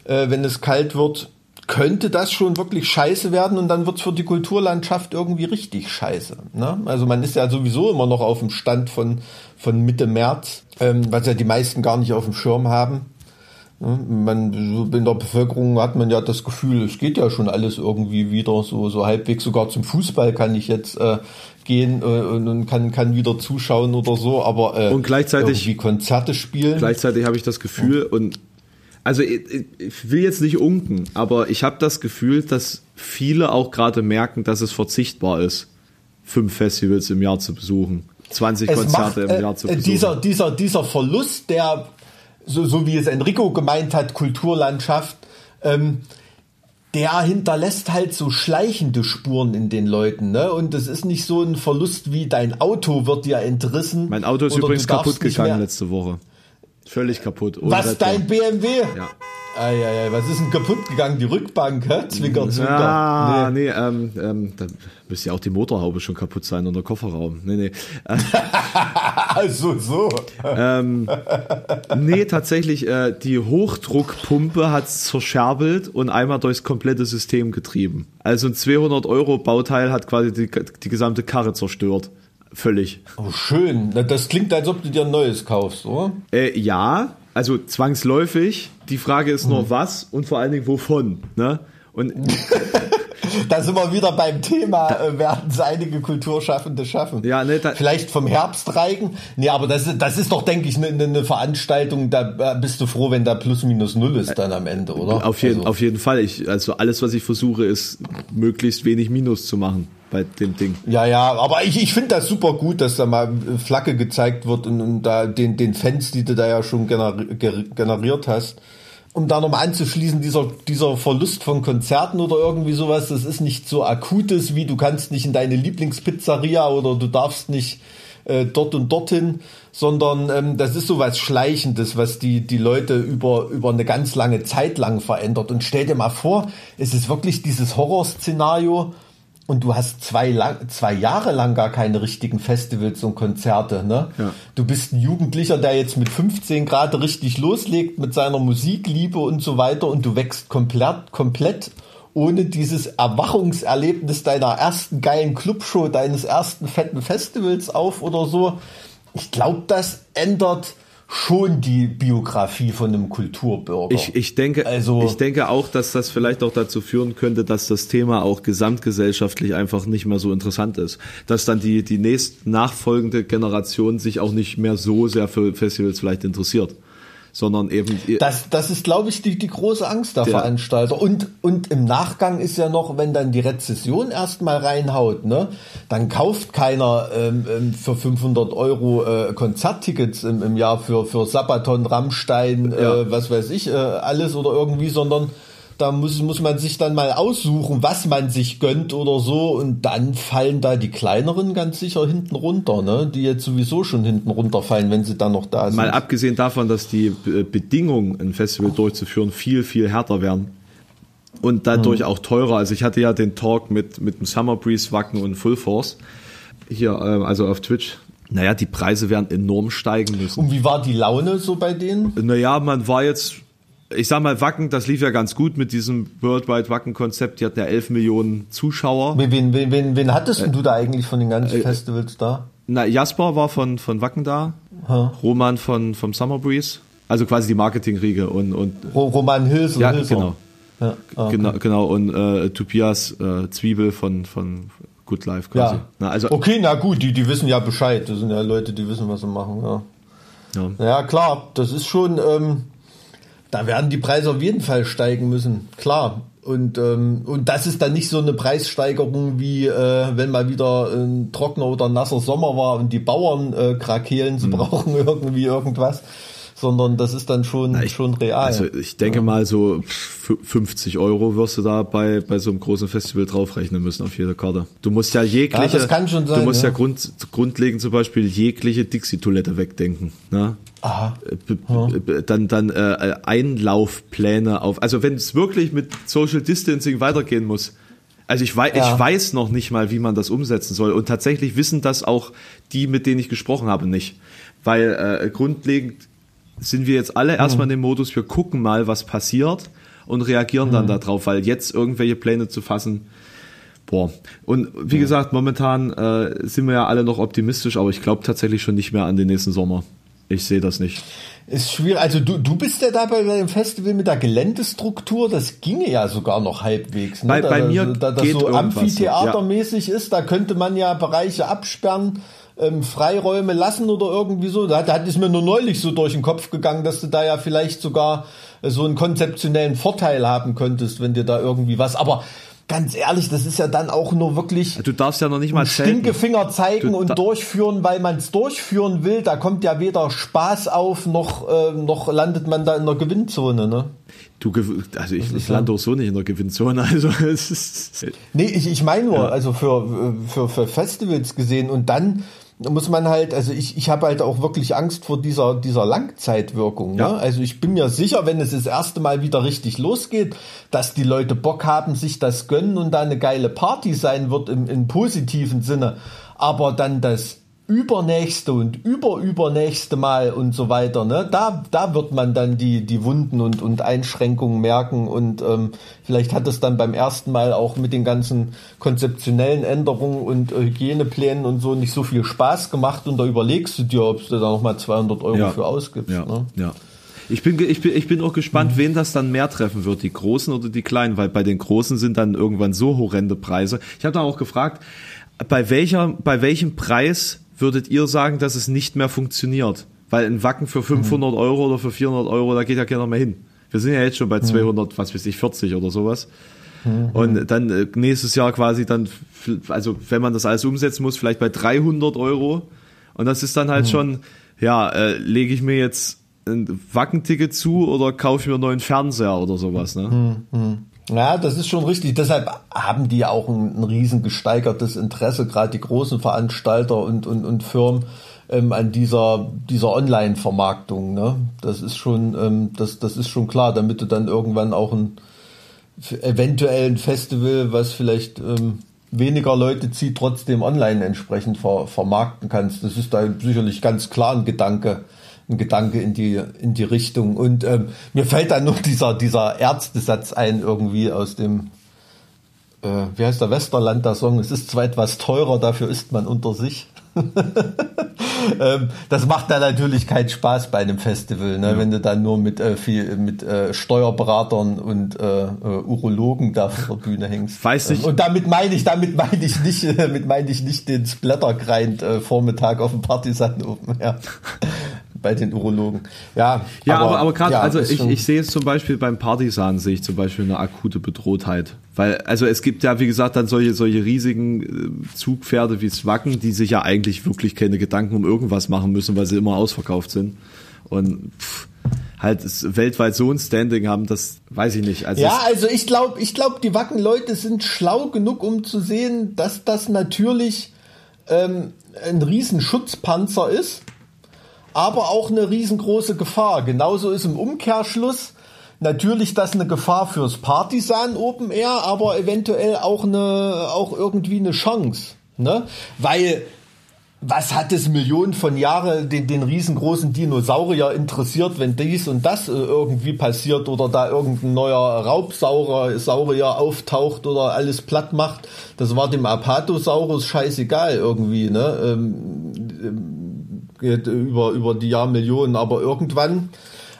äh, wenn es kalt wird, könnte das schon wirklich scheiße werden und dann wird's für die Kulturlandschaft irgendwie richtig scheiße. Ne? Also man ist ja sowieso immer noch auf dem Stand von, von Mitte März, ähm, was ja die meisten gar nicht auf dem Schirm haben. Ne? Man, so in der Bevölkerung hat man ja das Gefühl, es geht ja schon alles irgendwie wieder so, so halbwegs. Sogar zum Fußball kann ich jetzt äh, gehen äh, und kann, kann wieder zuschauen oder so, aber äh, und gleichzeitig irgendwie Konzerte spielen. Gleichzeitig habe ich das Gefühl ja. und also ich, ich will jetzt nicht unken, aber ich habe das Gefühl, dass viele auch gerade merken, dass es verzichtbar ist, fünf Festivals im Jahr zu besuchen, 20 es Konzerte macht, im Jahr zu äh, besuchen. Dieser, dieser, dieser Verlust der, so, so wie es Enrico gemeint hat, Kulturlandschaft, ähm, der hinterlässt halt so schleichende Spuren in den Leuten, ne? Und das ist nicht so ein Verlust wie dein Auto wird dir entrissen. Mein Auto ist übrigens kaputt gegangen letzte Woche. Völlig kaputt. Was, dein BMW? Ja. Eieiei, was ist denn kaputt gegangen? Die Rückbank, hä? Zwinker, zwinker. Ah, nee, nee ähm, ähm, da müsste ja auch die Motorhaube schon kaputt sein und der Kofferraum. Nee, nee. also so. ähm, nee, tatsächlich, äh, die Hochdruckpumpe hat zerscherbelt und einmal durchs komplette System getrieben. Also ein 200 Euro Bauteil hat quasi die, die gesamte Karre zerstört. Völlig. Oh, schön. Das klingt, als ob du dir ein neues kaufst, oder? Äh, ja, also zwangsläufig. Die Frage ist nur, mhm. was und vor allen Dingen wovon. Ne? Und da sind wir wieder beim Thema, äh, werden es einige Kulturschaffende schaffen. Ja, ne, Vielleicht vom Herbstreigen. Nee, aber das, ist, das ist doch, denke ich, eine ne Veranstaltung, da äh, bist du froh, wenn da plus minus null ist dann am Ende, oder? Auf jeden, also. auf jeden Fall. Ich, also alles, was ich versuche, ist möglichst wenig Minus zu machen bei dem Ding. Ja, ja, aber ich, ich finde das super gut, dass da mal Flagge gezeigt wird und, und da den, den Fans, die du da ja schon generiert hast. Um da nochmal anzuschließen, dieser, dieser Verlust von Konzerten oder irgendwie sowas, das ist nicht so akutes, wie du kannst nicht in deine Lieblingspizzeria oder du darfst nicht äh, dort und dorthin, sondern ähm, das ist so was Schleichendes, was die, die Leute über, über eine ganz lange Zeit lang verändert. Und stell dir mal vor, es ist wirklich dieses Horrorszenario, und du hast zwei, lang, zwei Jahre lang gar keine richtigen Festivals und Konzerte. Ne? Ja. Du bist ein Jugendlicher, der jetzt mit 15 Grad richtig loslegt mit seiner Musikliebe und so weiter und du wächst komplett, komplett ohne dieses Erwachungserlebnis deiner ersten geilen Clubshow, deines ersten fetten Festivals auf oder so. Ich glaube, das ändert schon die Biografie von einem Kulturbürger. Ich, ich, denke, also, ich denke auch, dass das vielleicht auch dazu führen könnte, dass das Thema auch gesamtgesellschaftlich einfach nicht mehr so interessant ist. Dass dann die, die nächst nachfolgende Generation sich auch nicht mehr so sehr für Festivals vielleicht interessiert sondern eben. Das, das ist, glaube ich, die, die große Angst der, der, Veranstalter. Und, und im Nachgang ist ja noch, wenn dann die Rezession erstmal reinhaut, ne, dann kauft keiner ähm, ähm für 500 Euro äh, Konzerttickets im, im Jahr für, für Sabaton, Rammstein, äh, ja. was weiß ich, äh, alles oder irgendwie, sondern da muss, muss man sich dann mal aussuchen, was man sich gönnt oder so. Und dann fallen da die kleineren ganz sicher hinten runter, ne? die jetzt sowieso schon hinten runterfallen, wenn sie dann noch da sind. Mal abgesehen davon, dass die Bedingungen, ein Festival durchzuführen, viel, viel härter werden. Und dadurch mhm. auch teurer. Also ich hatte ja den Talk mit, mit dem Summer Breeze, Wacken und Full Force. Hier, äh, also auf Twitch. Naja, die Preise werden enorm steigen müssen. Und wie war die Laune so bei denen? Naja, man war jetzt ich sag mal, Wacken, das lief ja ganz gut mit diesem Worldwide Wacken-Konzept. Die hatten ja 11 Millionen Zuschauer. Wen, wen, wen, wen hattest äh, du da eigentlich von den ganzen äh, Festivals da? Na, Jasper war von, von Wacken da. Huh. Roman von, vom Summer Breeze. Also quasi die Marketingriege und, und Roman Hills und ja, Hilser. genau. Ja, ah, okay. genau, genau und äh, Tobias äh, Zwiebel von, von Good Life quasi. Ja. Na, also, okay, na gut, die, die wissen ja Bescheid. Das sind ja Leute, die wissen, was sie machen. Ja, ja. ja klar, das ist schon, ähm, da werden die Preise auf jeden Fall steigen müssen, klar. Und, ähm, und das ist dann nicht so eine Preissteigerung wie äh, wenn mal wieder ein trockener oder nasser Sommer war und die Bauern äh, krakehlen, sie mhm. brauchen irgendwie irgendwas, sondern das ist dann schon, Na, ich, schon real. Also ich denke ja. mal so 50 Euro wirst du da bei, bei so einem großen Festival draufrechnen müssen auf jede Karte. Du musst ja jegliche, ja, sein, du musst ja, ja grund, grundlegend zum Beispiel jegliche Dixie-Toilette wegdenken. Ne? Aha. Äh, dann dann äh, Einlaufpläne auf. Also wenn es wirklich mit Social Distancing weitergehen muss, also ich weiß, ja. ich weiß noch nicht mal, wie man das umsetzen soll. Und tatsächlich wissen das auch die, mit denen ich gesprochen habe, nicht. Weil äh, grundlegend sind wir jetzt alle mhm. erstmal in dem Modus, wir gucken mal, was passiert und reagieren mhm. dann darauf, weil jetzt irgendwelche Pläne zu fassen, boah. Und wie ja. gesagt, momentan äh, sind wir ja alle noch optimistisch, aber ich glaube tatsächlich schon nicht mehr an den nächsten Sommer. Ich sehe das nicht. Ist schwierig. Also du, du bist ja da bei dem Festival mit der Geländestruktur, das ginge ja sogar noch halbwegs. Ne? Bei, bei da, mir da, das geht so amphitheatermäßig ja. ist, da könnte man ja Bereiche absperren, ähm, Freiräume lassen oder irgendwie so. Da, da hat es mir nur neulich so durch den Kopf gegangen, dass du da ja vielleicht sogar so einen konzeptionellen Vorteil haben könntest, wenn dir da irgendwie was. Aber ganz ehrlich, das ist ja dann auch nur wirklich. Du darfst ja noch nicht mal Stinkefinger zeigen du, und durchführen, weil man es durchführen will. Da kommt ja weder Spaß auf, noch, äh, noch landet man da in der Gewinnzone, ne? Du, also ich, ich lande auch so nicht in der Gewinnzone. Also es ist nee, ich, ich meine nur, also für, für, für Festivals gesehen und dann muss man halt, also ich, ich habe halt auch wirklich Angst vor dieser, dieser Langzeitwirkung. Ne? Ja. Also ich bin mir sicher, wenn es das erste Mal wieder richtig losgeht, dass die Leute Bock haben, sich das gönnen und da eine geile Party sein wird im, im positiven Sinne. Aber dann das übernächste und überübernächste Mal und so weiter, ne, da, da wird man dann die, die Wunden und, und Einschränkungen merken und ähm, vielleicht hat es dann beim ersten Mal auch mit den ganzen konzeptionellen Änderungen und Hygieneplänen und so nicht so viel Spaß gemacht und da überlegst du dir, ob du da nochmal 200 Euro ja. für ausgibst. Ja, ne? ja. Ich bin, ich, bin, ich bin auch gespannt, mhm. wen das dann mehr treffen wird, die Großen oder die Kleinen, weil bei den Großen sind dann irgendwann so horrende Preise. Ich habe da auch gefragt, bei welcher, bei welchem Preis würdet ihr sagen, dass es nicht mehr funktioniert? Weil ein Wacken für 500 mhm. Euro oder für 400 Euro, da geht ja keiner mehr hin. Wir sind ja jetzt schon bei 200, mhm. was weiß ich, 40 oder sowas. Mhm. Und dann äh, nächstes Jahr quasi dann, also wenn man das alles umsetzen muss, vielleicht bei 300 Euro. Und das ist dann halt mhm. schon, ja, äh, lege ich mir jetzt ein Wackenticket zu oder kaufe ich mir einen neuen Fernseher oder sowas, ne? Mhm. Ja, das ist schon richtig. Deshalb haben die auch ein, ein riesen gesteigertes Interesse, gerade die großen Veranstalter und, und, und Firmen ähm, an dieser, dieser Online-Vermarktung. Ne? Das ist schon, ähm, das, das ist schon klar, damit du dann irgendwann auch ein eventuell ein Festival, was vielleicht ähm, weniger Leute zieht, trotzdem online entsprechend ver, vermarkten kannst. Das ist da sicherlich ganz klar ein Gedanke ein Gedanke in die, in die Richtung. Und ähm, mir fällt dann nur dieser, dieser Ärztesatz ein, irgendwie aus dem, äh, wie heißt der Westerland, der Song, es ist zwar etwas teurer, dafür ist man unter sich. ähm, das macht dann natürlich keinen Spaß bei einem Festival, ne? Ja. wenn du dann nur mit, äh, viel, mit äh, Steuerberatern und äh, äh Urologen da vor der Bühne hängst. Weiß ich. Ähm, und damit meine ich, damit meine ich nicht, damit meine ich nicht den Splattergrind äh, Vormittag auf dem Partisan oben. Ja bei den Urologen. Ja, ja aber, aber, aber gerade, ja, also ich, ich sehe es zum Beispiel beim Partisan, sehe ich zum Beispiel eine akute Bedrohtheit. Weil, also es gibt ja, wie gesagt, dann solche, solche riesigen äh, Zugpferde wie Zwacken, die sich ja eigentlich wirklich keine Gedanken um irgendwas machen müssen, weil sie immer ausverkauft sind. Und pff, halt weltweit so ein Standing haben, das weiß ich nicht. Also ja, also ich glaube, ich glaube, die Wacken-Leute sind schlau genug, um zu sehen, dass das natürlich ähm, ein riesen Schutzpanzer ist, aber auch eine riesengroße Gefahr. Genauso ist im Umkehrschluss natürlich das eine Gefahr fürs Partisan Open Air, aber eventuell auch eine, auch irgendwie eine Chance, ne? Weil was hat es Millionen von Jahren den, den riesengroßen Dinosaurier interessiert, wenn dies und das äh, irgendwie passiert oder da irgendein neuer Raubsaurier auftaucht oder alles platt macht? Das war dem Apatosaurus scheißegal irgendwie, ne? Ähm, ähm, über, über die Jahrmillionen, aber irgendwann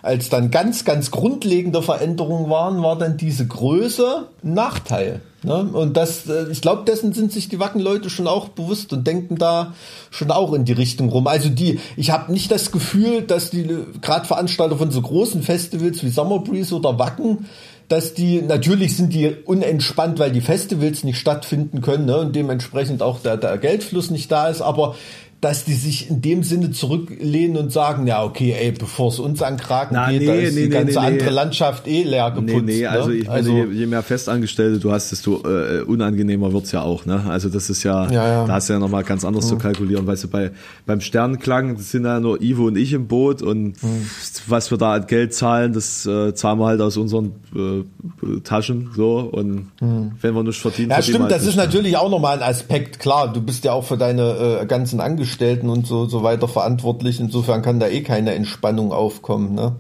als dann ganz, ganz grundlegende Veränderungen waren, war dann diese Größe ein Nachteil. Ne? Und das, äh, ich glaube, dessen sind sich die Wackenleute schon auch bewusst und denken da schon auch in die Richtung rum. Also die, ich habe nicht das Gefühl, dass die gerade Veranstalter von so großen Festivals wie Summer Breeze oder Wacken dass die, natürlich sind die unentspannt, weil die Festivals nicht stattfinden können ne, und dementsprechend auch der, der Geldfluss nicht da ist, aber dass die sich in dem Sinne zurücklehnen und sagen, ja, okay, ey, bevor es uns an Kragen Na, geht, nee, da ist nee, die ganze nee, andere Landschaft eh leer geputzt. Nee, nee, also, ich also meine, je, je, mehr Festangestellte du hast, desto äh, unangenehmer wird's ja auch, ne? Also das ist ja, ja, ja. da hast du ja nochmal ganz anders mhm. zu kalkulieren, weißt du, bei, beim Sternenklang sind ja nur Ivo und ich im Boot und mhm. was wir da an Geld zahlen, das äh, zahlen wir halt aus unseren äh, Taschen, so, und mhm. wenn wir nicht verdienen, Ja, stimmt, halt das ist natürlich auch nochmal ein Aspekt, klar, du bist ja auch für deine äh, ganzen Angestellten Angestellten und so, so weiter verantwortlich. Insofern kann da eh keine Entspannung aufkommen. Ne?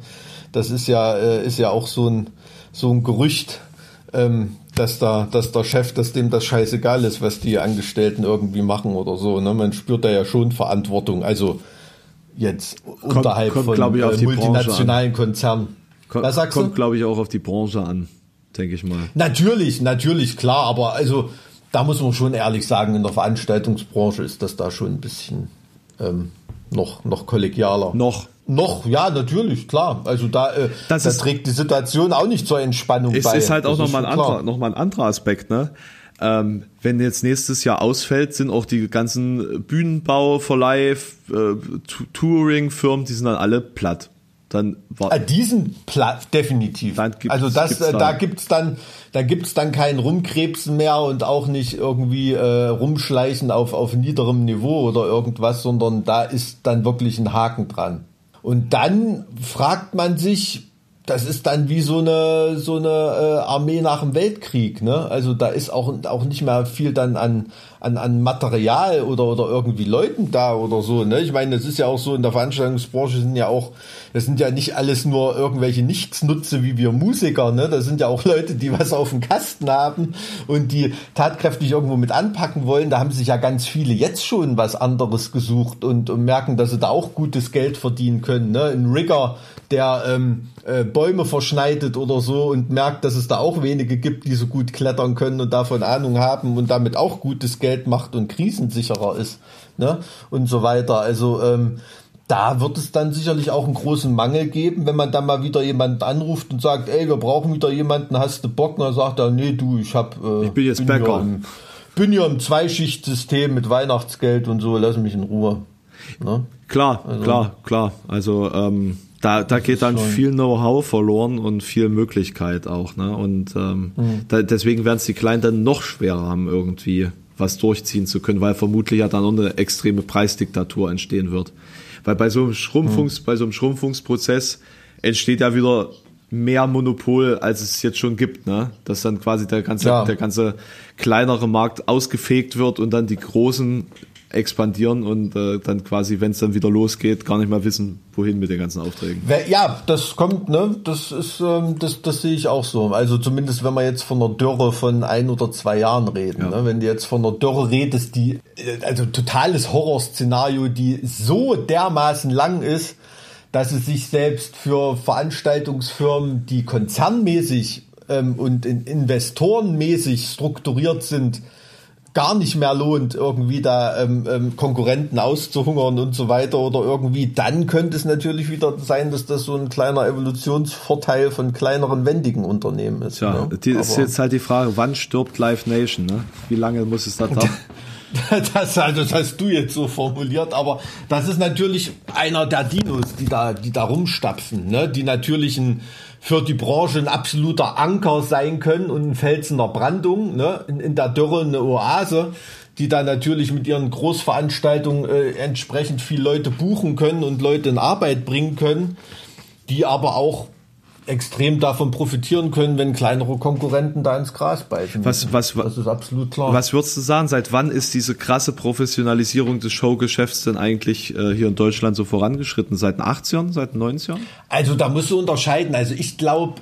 Das ist ja, äh, ist ja auch so ein, so ein Gerücht, ähm, dass da, dass der Chef, dass dem das scheißegal ist, was die Angestellten irgendwie machen oder so. Ne? Man spürt da ja schon Verantwortung. Also jetzt kommt, unterhalb kommt, von äh, multinationalen Konzernen. Kommt, was sagst kommt, glaube ich, auch auf die Branche an, denke ich mal. Natürlich, natürlich, klar, aber also da muss man schon ehrlich sagen, in der Veranstaltungsbranche ist das da schon ein bisschen ähm, noch, noch kollegialer. Noch. Noch, ja, natürlich, klar. Also da, äh, das da trägt die Situation auch nicht zur Entspannung es bei. Es ist halt auch nochmal ein, anderer, noch ein anderer Aspekt, ne? Ähm, wenn jetzt nächstes Jahr ausfällt, sind auch die ganzen Bühnenbau, Verleih, äh, Touring-Firmen, die sind dann alle platt dann war ah, diesen Platz definitiv. also das, äh, da gibt's dann, da gibt's dann kein Rumkrebsen mehr und auch nicht irgendwie äh, rumschleichen auf auf niederem Niveau oder irgendwas, sondern da ist dann wirklich ein Haken dran. Und dann fragt man sich, das ist dann wie so eine so eine äh, Armee nach dem Weltkrieg, ne? Also da ist auch auch nicht mehr viel dann an an, an Material oder oder irgendwie Leuten da oder so, ne? Ich meine, das ist ja auch so in der Veranstaltungsbranche sind ja auch das sind ja nicht alles nur irgendwelche Nichtsnutze wie wir Musiker, ne? Das sind ja auch Leute, die was auf dem Kasten haben und die tatkräftig irgendwo mit anpacken wollen. Da haben sich ja ganz viele jetzt schon was anderes gesucht und, und merken, dass sie da auch gutes Geld verdienen können, ne? Ein Rigger, der ähm, äh, Bäume verschneidet oder so und merkt, dass es da auch wenige gibt, die so gut klettern können und davon Ahnung haben und damit auch gutes Geld macht und krisensicherer ist ne? und so weiter. Also ähm, da wird es dann sicherlich auch einen großen Mangel geben, wenn man dann mal wieder jemanden anruft und sagt, ey, wir brauchen wieder jemanden, hast du Bock? Und dann sagt er, nee, du, ich hab, äh, ich bin jetzt bin Bäcker. Im, bin ja im Zweischichtsystem mit Weihnachtsgeld und so, lass mich in Ruhe. Ne? Klar, also, klar, klar. Also ähm, da, da geht dann viel Know-how verloren und viel Möglichkeit auch. Ne? Und ähm, mhm. da, deswegen werden es die Kleinen dann noch schwerer haben, irgendwie was durchziehen zu können, weil vermutlich ja dann noch eine extreme Preisdiktatur entstehen wird. Weil bei so einem Schrumpfungs, mhm. bei so einem Schrumpfungsprozess entsteht ja wieder mehr Monopol, als es jetzt schon gibt, ne? Dass dann quasi der ganze, ja. der ganze kleinere Markt ausgefegt wird und dann die großen expandieren und äh, dann quasi, wenn es dann wieder losgeht, gar nicht mal wissen, wohin mit den ganzen Aufträgen. Ja, das kommt, ne? Das ist, ähm, das, das sehe ich auch so. Also zumindest, wenn wir jetzt von einer Dürre von ein oder zwei Jahren reden. Ja. Ne? Wenn du jetzt von einer Dürre redest, die, äh, also totales Horrorszenario, die so dermaßen lang ist, dass es sich selbst für Veranstaltungsfirmen, die konzernmäßig ähm, und in investorenmäßig strukturiert sind, gar nicht mehr lohnt, irgendwie da ähm, ähm, Konkurrenten auszuhungern und so weiter oder irgendwie, dann könnte es natürlich wieder sein, dass das so ein kleiner Evolutionsvorteil von kleineren, wendigen Unternehmen ist. Ja, ne? die ist jetzt halt die Frage, wann stirbt Live Nation? Ne? Wie lange muss es da dauern? Das, also, das hast du jetzt so formuliert, aber das ist natürlich einer der Dinos, die da, die da rumstapfen, ne? die natürlich ein, für die Branche ein absoluter Anker sein können und ein Felsen der Brandung, ne? in, in der Dürre eine Oase, die da natürlich mit ihren Großveranstaltungen äh, entsprechend viel Leute buchen können und Leute in Arbeit bringen können, die aber auch extrem davon profitieren können, wenn kleinere Konkurrenten da ins Gras beißen. Was, was, das ist absolut klar. Was würdest du sagen, seit wann ist diese krasse Professionalisierung des Showgeschäfts denn eigentlich äh, hier in Deutschland so vorangeschritten? Seit den 80ern, seit den 90ern? Also da musst du unterscheiden. Also ich glaube,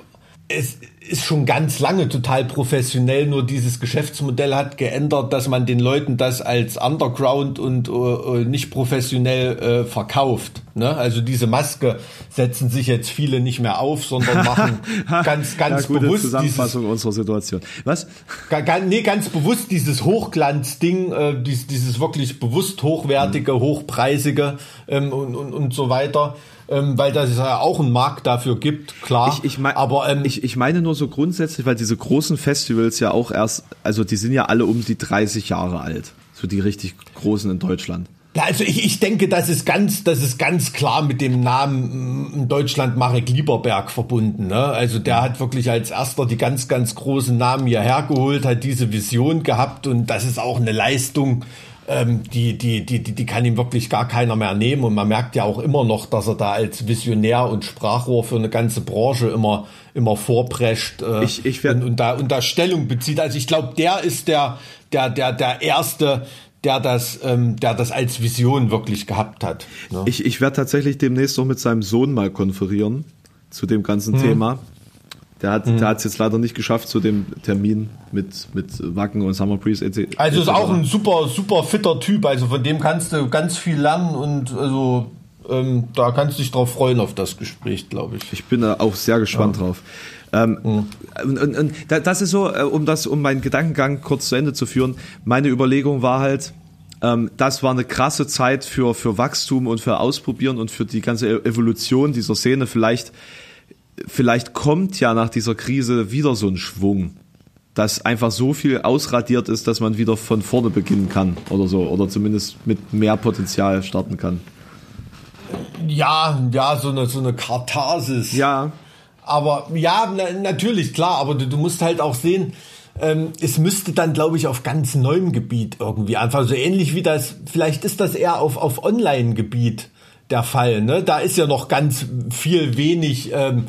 es ist schon ganz lange total professionell, nur dieses Geschäftsmodell hat geändert, dass man den Leuten das als Underground und äh, nicht professionell äh, verkauft. Ne? Also diese Maske setzen sich jetzt viele nicht mehr auf, sondern machen ganz, ganz ja, gute bewusst Zusammenfassung dieses, unserer Situation. Was? Ganz, nee, ganz bewusst dieses Hochglanzding, äh, dieses, dieses wirklich bewusst hochwertige, mhm. hochpreisige ähm, und, und, und so weiter ähm, weil das ja auch einen Markt dafür gibt, klar. Ich, ich, mein, aber ähm, ich, ich meine nur so grundsätzlich, weil diese großen Festivals ja auch erst, also die sind ja alle um die 30 Jahre alt, so die richtig großen in Deutschland. Ja, also ich, ich denke, das ist ganz, das ist ganz klar mit dem Namen in mm, Deutschland Marek Lieberberg verbunden. Ne? Also der hat wirklich als erster die ganz, ganz großen Namen hierher geholt, hat diese Vision gehabt und das ist auch eine Leistung, ähm, die, die, die, die, die kann ihm wirklich gar keiner mehr nehmen. Und man merkt ja auch immer noch, dass er da als Visionär und Sprachrohr für eine ganze Branche immer, immer vorprescht äh, ich, ich und, und, da, und da Stellung bezieht. Also ich glaube, der ist der, der, der, der erste, der das, ähm, der das als Vision wirklich gehabt hat. Ne? Ich, ich werde tatsächlich demnächst noch mit seinem Sohn mal konferieren zu dem ganzen hm. Thema. Der hat mhm. es jetzt leider nicht geschafft zu dem Termin mit, mit Wacken und Summer Breeze etc. Also ist auch ein super, super fitter Typ. Also von dem kannst du ganz viel lernen und also ähm, da kannst du dich drauf freuen auf das Gespräch, glaube ich. Ich bin da auch sehr gespannt ja. drauf. Ähm, mhm. und, und, und, das ist so, äh, um das, um meinen Gedankengang kurz zu Ende zu führen. Meine Überlegung war halt, ähm, das war eine krasse Zeit für, für Wachstum und für Ausprobieren und für die ganze e-, Evolution dieser Szene. Vielleicht vielleicht kommt ja nach dieser Krise wieder so ein Schwung, dass einfach so viel ausradiert ist, dass man wieder von vorne beginnen kann oder so, oder zumindest mit mehr Potenzial starten kann. Ja, ja, so eine, so eine Katharsis. Ja. Aber ja, na, natürlich, klar, aber du, du musst halt auch sehen, ähm, es müsste dann, glaube ich, auf ganz neuem Gebiet irgendwie einfach so ähnlich wie das, vielleicht ist das eher auf, auf Online-Gebiet der Fall. Ne? Da ist ja noch ganz viel wenig, ähm,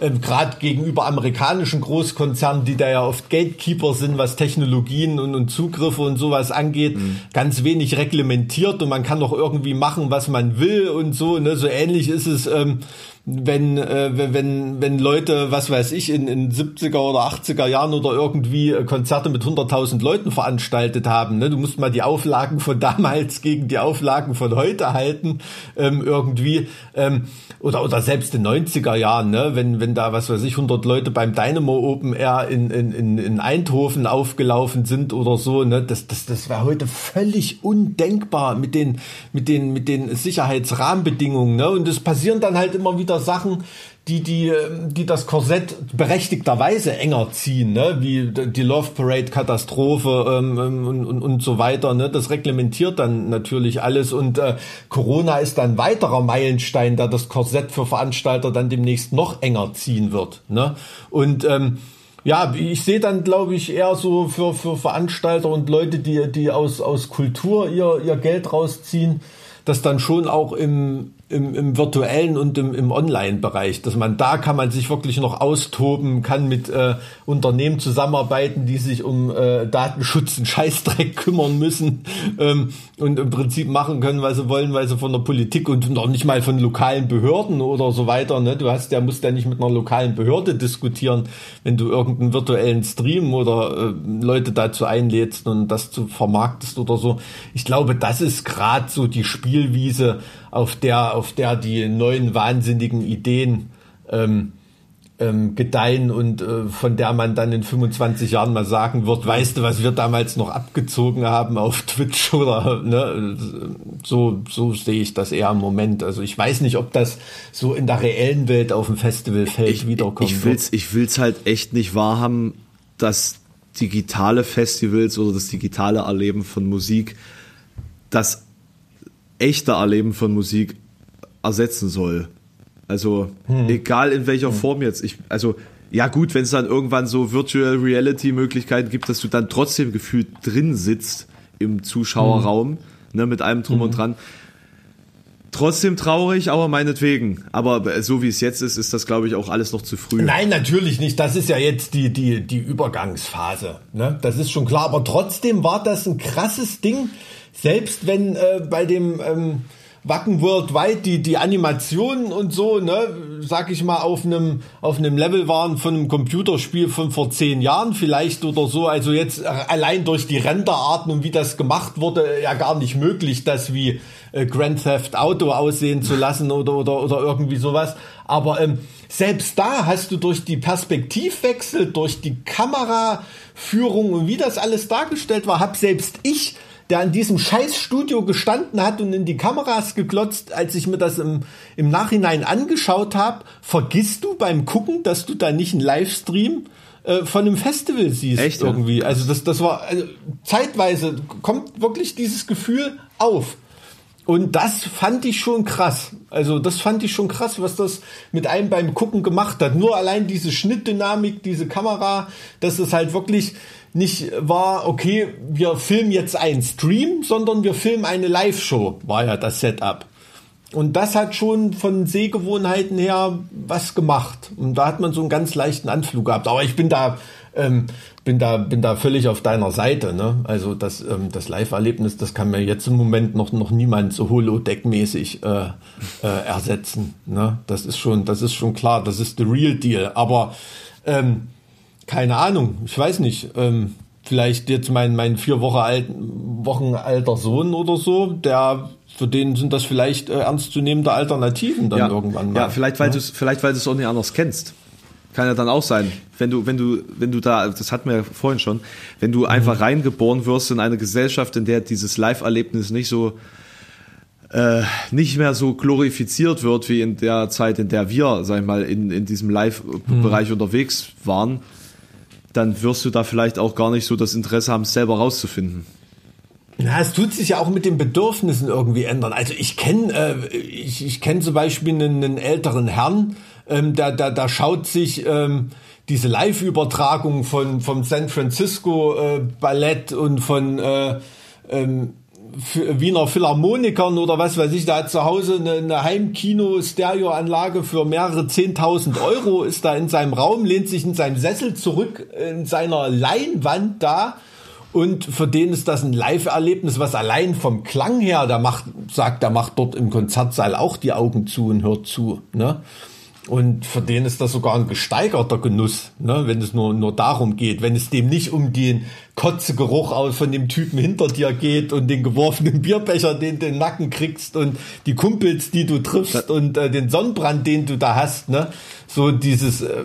ähm, gerade gegenüber amerikanischen Großkonzernen, die da ja oft Gatekeeper sind, was Technologien und, und Zugriffe und sowas angeht, mhm. ganz wenig reglementiert und man kann doch irgendwie machen, was man will und so. Ne? So ähnlich ist es. Ähm, wenn, äh, wenn, wenn Leute, was weiß ich, in, in 70er oder 80er Jahren oder irgendwie äh, Konzerte mit 100.000 Leuten veranstaltet haben. Ne? Du musst mal die Auflagen von damals gegen die Auflagen von heute halten, ähm, irgendwie. Ähm, oder, oder selbst in 90er Jahren, ne? wenn, wenn da, was weiß ich, 100 Leute beim Dynamo Open Air in, in, in Eindhoven aufgelaufen sind oder so, ne? das, das, das wäre heute völlig undenkbar mit den, mit den, mit den Sicherheitsrahmenbedingungen. Ne? Und es passieren dann halt immer wieder Sachen, die, die, die das Korsett berechtigterweise enger ziehen, ne? wie die Love Parade Katastrophe ähm, ähm, und, und, und so weiter. Ne? Das reglementiert dann natürlich alles und äh, Corona ist dann weiterer Meilenstein, da das Korsett für Veranstalter dann demnächst noch enger ziehen wird. Ne? Und ähm, ja, ich sehe dann, glaube ich, eher so für, für Veranstalter und Leute, die, die aus, aus Kultur ihr, ihr Geld rausziehen, das dann schon auch im, im, im virtuellen und im, im Online-Bereich, dass man da kann man sich wirklich noch austoben, kann mit äh, Unternehmen zusammenarbeiten, die sich um äh, Datenschutz und Scheißdreck kümmern müssen ähm, und im Prinzip machen können, was sie wollen, weil sie von der Politik und noch nicht mal von lokalen Behörden oder so weiter. Ne? Du hast, der musst ja nicht mit einer lokalen Behörde diskutieren, wenn du irgendeinen virtuellen Stream oder äh, Leute dazu einlädst und das zu vermarktest oder so. Ich glaube, das ist gerade so die Spielwiese, auf der, auf der die neuen wahnsinnigen Ideen ähm, ähm, gedeihen und äh, von der man dann in 25 Jahren mal sagen wird, weißt du, was wir damals noch abgezogen haben auf Twitch oder ne, so, so sehe ich das eher im Moment. Also ich weiß nicht, ob das so in der reellen Welt auf dem Festivalfeld ich, wiederkommt. Ich will's, ich will's halt echt nicht wahrhaben, dass digitale Festivals oder das digitale Erleben von Musik das echte Erleben von Musik ersetzen soll. Also hm. egal in welcher hm. Form jetzt. Ich, also ja gut, wenn es dann irgendwann so Virtual Reality Möglichkeiten gibt, dass du dann trotzdem gefühlt drin sitzt im Zuschauerraum, hm. ne, mit allem drum und hm. dran. Trotzdem traurig, aber meinetwegen. Aber so wie es jetzt ist, ist das, glaube ich, auch alles noch zu früh. Nein, natürlich nicht. Das ist ja jetzt die, die, die Übergangsphase. Ne? Das ist schon klar. Aber trotzdem war das ein krasses Ding. Selbst wenn äh, bei dem ähm, Wacken Worldwide die, die Animationen und so, ne, sag ich mal, auf einem, auf einem Level waren von einem Computerspiel von vor zehn Jahren vielleicht oder so. Also jetzt allein durch die Renderarten und wie das gemacht wurde, ja gar nicht möglich, das wie äh, Grand Theft Auto aussehen zu lassen oder, oder, oder irgendwie sowas. Aber ähm, selbst da hast du durch die Perspektivwechsel, durch die Kameraführung und wie das alles dargestellt war, hab selbst ich der an diesem Scheißstudio gestanden hat und in die Kameras geglotzt, als ich mir das im, im Nachhinein angeschaut habe, vergisst du beim Gucken, dass du da nicht einen Livestream äh, von einem Festival siehst Echt, irgendwie. Ja? Also das, das war also zeitweise kommt wirklich dieses Gefühl auf. Und das fand ich schon krass. Also das fand ich schon krass, was das mit einem beim Gucken gemacht hat. Nur allein diese Schnittdynamik, diese Kamera, dass es halt wirklich nicht war, okay, wir filmen jetzt einen Stream, sondern wir filmen eine Live-Show, war ja das Setup. Und das hat schon von Sehgewohnheiten her was gemacht. Und da hat man so einen ganz leichten Anflug gehabt. Aber ich bin da, ähm, bin da, bin da völlig auf deiner Seite. Ne? Also das, ähm, das Live-Erlebnis, das kann mir jetzt im Moment noch, noch niemand so holodeck-mäßig äh, äh, ersetzen. Ne? Das ist schon, das ist schon klar. Das ist the real deal. Aber ähm, keine Ahnung, ich weiß nicht. Ähm, vielleicht jetzt mein, mein vier Wochen, alt, Wochen alter Sohn oder so, der für den sind das vielleicht äh, ernstzunehmende Alternativen dann ja, irgendwann mal. Ja, vielleicht weil ja? du vielleicht weil du es auch nicht anders kennst. Kann ja dann auch sein, wenn du wenn du wenn du da das hatten wir ja vorhin schon, wenn du mhm. einfach reingeboren wirst in eine Gesellschaft, in der dieses Live-Erlebnis nicht so äh, nicht mehr so glorifiziert wird wie in der Zeit, in der wir, sag ich mal, in, in diesem Live-Bereich mhm. unterwegs waren, dann wirst du da vielleicht auch gar nicht so das Interesse haben, es selber rauszufinden. Na, es tut sich ja auch mit den Bedürfnissen irgendwie ändern. Also ich kenne äh, ich, ich kenn zum Beispiel einen, einen älteren Herrn, ähm, da, da, da schaut sich ähm, diese Live-Übertragung von vom San Francisco äh, Ballett und von äh, ähm, Wiener Philharmonikern oder was weiß ich, da hat zu Hause eine, eine Heimkino-Stereoanlage für mehrere zehntausend Euro, ist da in seinem Raum, lehnt sich in seinem Sessel zurück in seiner Leinwand da und für den ist das ein Live-Erlebnis, was allein vom Klang her, da macht, sagt, da macht dort im Konzertsaal auch die Augen zu und hört zu, ne? Und für den ist das sogar ein gesteigerter Genuss, ne, wenn es nur, nur darum geht, wenn es dem nicht um den Kotzegeruch aus von dem Typen hinter dir geht und den geworfenen Bierbecher, den du in den Nacken kriegst und die Kumpels, die du triffst und äh, den Sonnenbrand, den du da hast, ne? So dieses, äh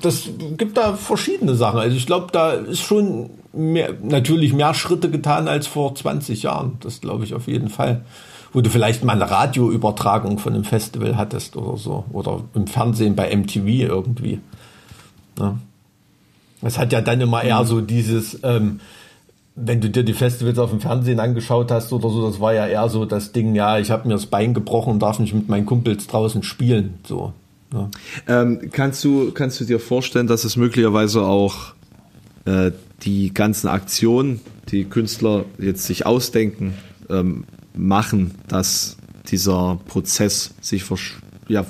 das gibt da verschiedene Sachen. Also ich glaube, da ist schon mehr, natürlich mehr Schritte getan als vor 20 Jahren. Das glaube ich auf jeden Fall wo du vielleicht mal eine Radioübertragung von einem Festival hattest oder so. Oder im Fernsehen bei MTV irgendwie. Ja. Es hat ja dann immer eher so dieses, ähm, wenn du dir die Festivals auf dem Fernsehen angeschaut hast oder so, das war ja eher so das Ding, ja, ich habe mir das Bein gebrochen und darf nicht mit meinen Kumpels draußen spielen. So. Ja. Ähm, kannst, du, kannst du dir vorstellen, dass es möglicherweise auch äh, die ganzen Aktionen, die Künstler jetzt sich ausdenken, ähm, machen, dass dieser Prozess sich ja,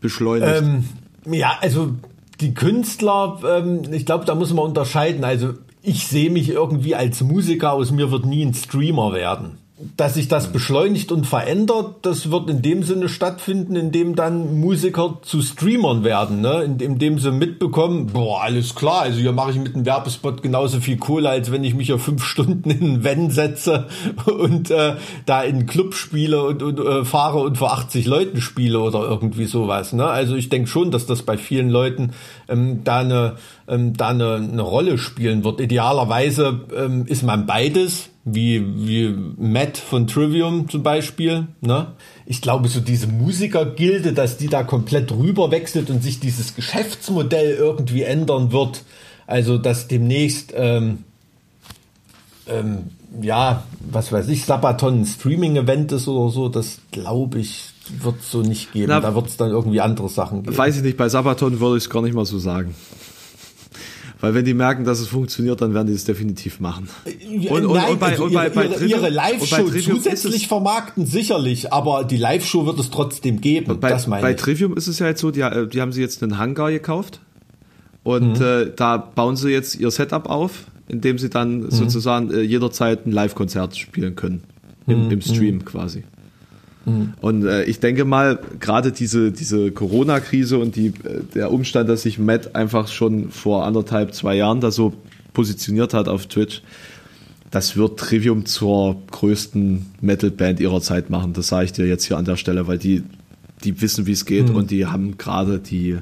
beschleunigt? Ähm, ja, also die Künstler, ähm, ich glaube, da muss man unterscheiden. Also ich sehe mich irgendwie als Musiker, aus mir wird nie ein Streamer werden dass sich das beschleunigt und verändert, das wird in dem Sinne stattfinden, in dem dann Musiker zu Streamern werden, ne? in, in dem sie mitbekommen, boah, alles klar, also hier mache ich mit einem Werbespot genauso viel Kohle, als wenn ich mich ja fünf Stunden in einen Van setze und äh, da in einen Club spiele und, und äh, fahre und vor 80 Leuten spiele oder irgendwie sowas. Ne? Also ich denke schon, dass das bei vielen Leuten ähm, da eine ähm, da eine, eine Rolle spielen wird. Idealerweise ähm, ist man beides, wie, wie Matt von Trivium zum Beispiel. Ne? Ich glaube, so diese Musikergilde, dass die da komplett rüber wechselt und sich dieses Geschäftsmodell irgendwie ändern wird, Also, dass demnächst, ähm, ähm, ja, was weiß ich, Sabaton ein Streaming-Event ist oder so, das glaube ich, wird es so nicht geben. Na, da wird es dann irgendwie andere Sachen geben. Weiß ich nicht, bei Sabaton würde ich es gar nicht mal so sagen. Weil wenn die merken, dass es funktioniert, dann werden die es definitiv machen. Und, und, Nein, und bei, also und bei, ihre, bei Trivium, ihre Live-Show zusätzlich vermarkten sicherlich, aber die Live-Show wird es trotzdem geben. Bei, das meine bei ich. Trivium ist es ja jetzt so, die, die haben sie jetzt einen Hangar gekauft und mhm. äh, da bauen sie jetzt ihr Setup auf, indem sie dann mhm. sozusagen äh, jederzeit ein Live-Konzert spielen können. Im, mhm. im Stream mhm. quasi. Mhm. Und äh, ich denke mal, gerade diese, diese Corona-Krise und die, äh, der Umstand, dass sich Matt einfach schon vor anderthalb, zwei Jahren da so positioniert hat auf Twitch, das wird Trivium zur größten Metal-Band ihrer Zeit machen. Das sage ich dir jetzt hier an der Stelle, weil die, die wissen, wie es geht mhm. und die haben gerade die,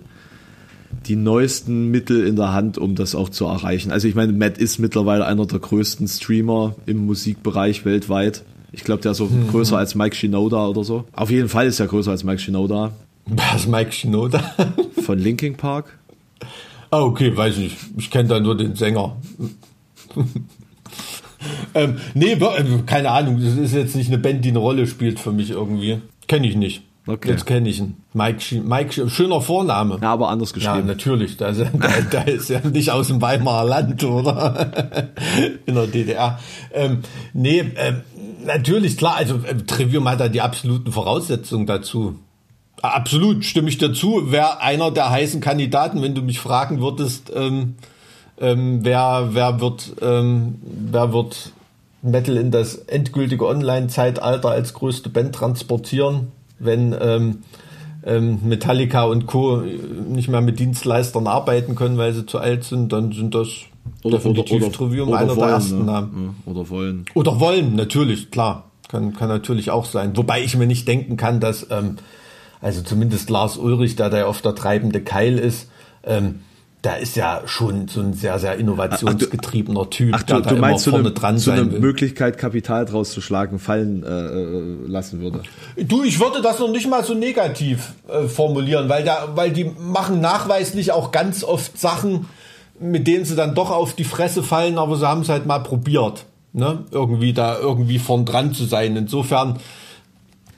die neuesten Mittel in der Hand, um das auch zu erreichen. Also ich meine, Matt ist mittlerweile einer der größten Streamer im Musikbereich weltweit. Ich glaube, der ist so hm. größer als Mike Shinoda oder so. Auf jeden Fall ist er größer als Mike Shinoda. Was ist Mike Shinoda? Von Linkin Park. Ah, okay, weiß ich. Ich kenne da nur den Sänger. ähm, nee, äh, keine Ahnung. Das ist jetzt nicht eine Band, die eine Rolle spielt für mich irgendwie. Kenne ich nicht. Okay. Jetzt kenne ich ihn. Mike, Mike, schöner Vorname. Ja, aber anders geschrieben. Ja, natürlich. Da ist, der ist ja nicht aus dem Weimarer Land, oder? In der DDR. Ähm, nee, ähm, natürlich, klar. Also äh, Trivium hat da die absoluten Voraussetzungen dazu. Absolut, stimme ich dazu. Wäre einer der heißen Kandidaten, wenn du mich fragen würdest, ähm, ähm, wer, wer wird, ähm, wer wird Metal in das endgültige Online-Zeitalter als größte Band transportieren? Wenn ähm, ähm, Metallica und Co. nicht mehr mit Dienstleistern arbeiten können, weil sie zu alt sind, dann sind das oder, definitiv oder, Trivium oder einer wollen, der ersten ne? Namen. Oder wollen. Oder wollen, natürlich, klar. Kann, kann natürlich auch sein. Wobei ich mir nicht denken kann, dass, ähm, also zumindest Lars Ulrich, da der oft der treibende Keil ist, ähm, da ist ja schon so ein sehr, sehr innovationsgetriebener Typ, ach, du, der du meinst, so vorne eine, dran so eine. Möglichkeit, Kapital draus zu schlagen, fallen äh, äh, lassen würde. Du, ich würde das noch nicht mal so negativ äh, formulieren, weil, da, weil die machen nachweislich auch ganz oft Sachen, mit denen sie dann doch auf die Fresse fallen, aber sie haben es halt mal probiert. Ne? Irgendwie da irgendwie vorn dran zu sein. Insofern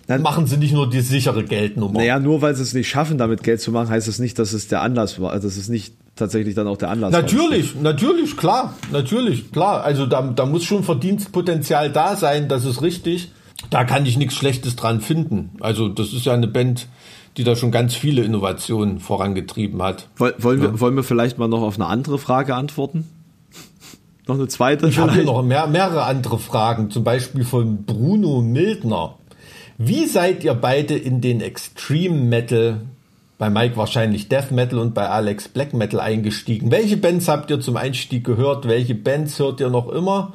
dann machen sie nicht nur die sichere Geldnummer. Naja, nur weil sie es nicht schaffen, damit Geld zu machen, heißt das nicht, dass es der Anlass war. Also das ist nicht tatsächlich dann auch der Anlass. Natürlich, war. natürlich, klar, natürlich, klar. Also da, da muss schon Verdienstpotenzial da sein, das ist richtig. Da kann ich nichts Schlechtes dran finden. Also das ist ja eine Band, die da schon ganz viele Innovationen vorangetrieben hat. Wollen, ja. wir, wollen wir vielleicht mal noch auf eine andere Frage antworten? Noch eine zweite? Ich habe hier noch mehr, mehrere andere Fragen, zum Beispiel von Bruno Mildner. Wie seid ihr beide in den Extreme Metal, bei Mike wahrscheinlich Death Metal und bei Alex Black Metal eingestiegen? Welche Bands habt ihr zum Einstieg gehört? Welche Bands hört ihr noch immer?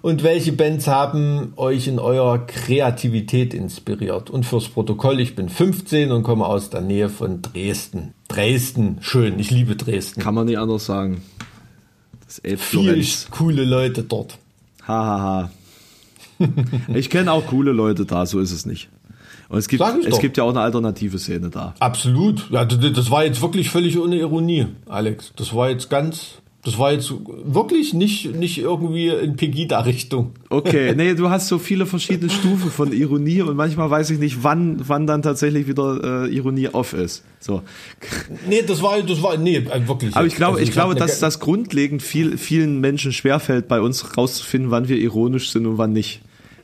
Und welche Bands haben euch in eurer Kreativität inspiriert? Und fürs Protokoll, ich bin 15 und komme aus der Nähe von Dresden. Dresden, schön, ich liebe Dresden. Kann man nicht anders sagen. Das Viel coole Leute dort. Hahaha. Ha, ha ich kenne auch coole Leute da, so ist es nicht. Und es gibt, es gibt ja auch eine alternative Szene da. Absolut. Ja, das war jetzt wirklich völlig ohne Ironie, Alex. Das war jetzt ganz, das war jetzt wirklich nicht, nicht irgendwie in Pegida-Richtung. Okay, nee, du hast so viele verschiedene Stufen von Ironie und manchmal weiß ich nicht, wann, wann dann tatsächlich wieder äh, Ironie off ist. So. Nee, das war, das war, nee, äh, wirklich. Aber ich glaube, also ich, ich glaube, dass das grundlegend viel, vielen Menschen schwerfällt, bei uns rauszufinden, wann wir ironisch sind und wann nicht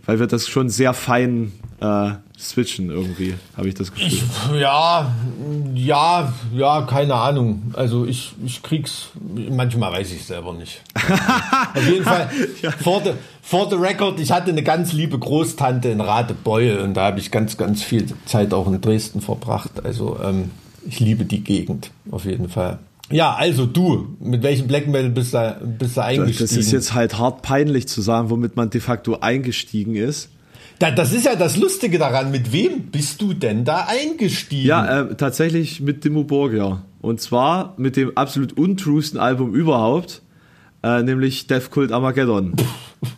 weil wir das schon sehr fein äh, switchen irgendwie, habe ich das Gefühl. Ich, ja, ja, ja, keine Ahnung. Also ich, ich krieg's, manchmal weiß ich selber nicht. Auf jeden Fall, ja. for, the, for the record, ich hatte eine ganz liebe Großtante in Radebeul und da habe ich ganz, ganz viel Zeit auch in Dresden verbracht. Also ähm, ich liebe die Gegend, auf jeden Fall. Ja, also du, mit welchem Black Metal bist du, bist du eingestiegen? Das ist jetzt halt hart peinlich zu sagen, womit man de facto eingestiegen ist. Da, das ist ja das Lustige daran. Mit wem bist du denn da eingestiegen? Ja, äh, tatsächlich mit Dimmu Borgia. Und zwar mit dem absolut untruesten Album überhaupt, äh, nämlich Death Cult Armageddon.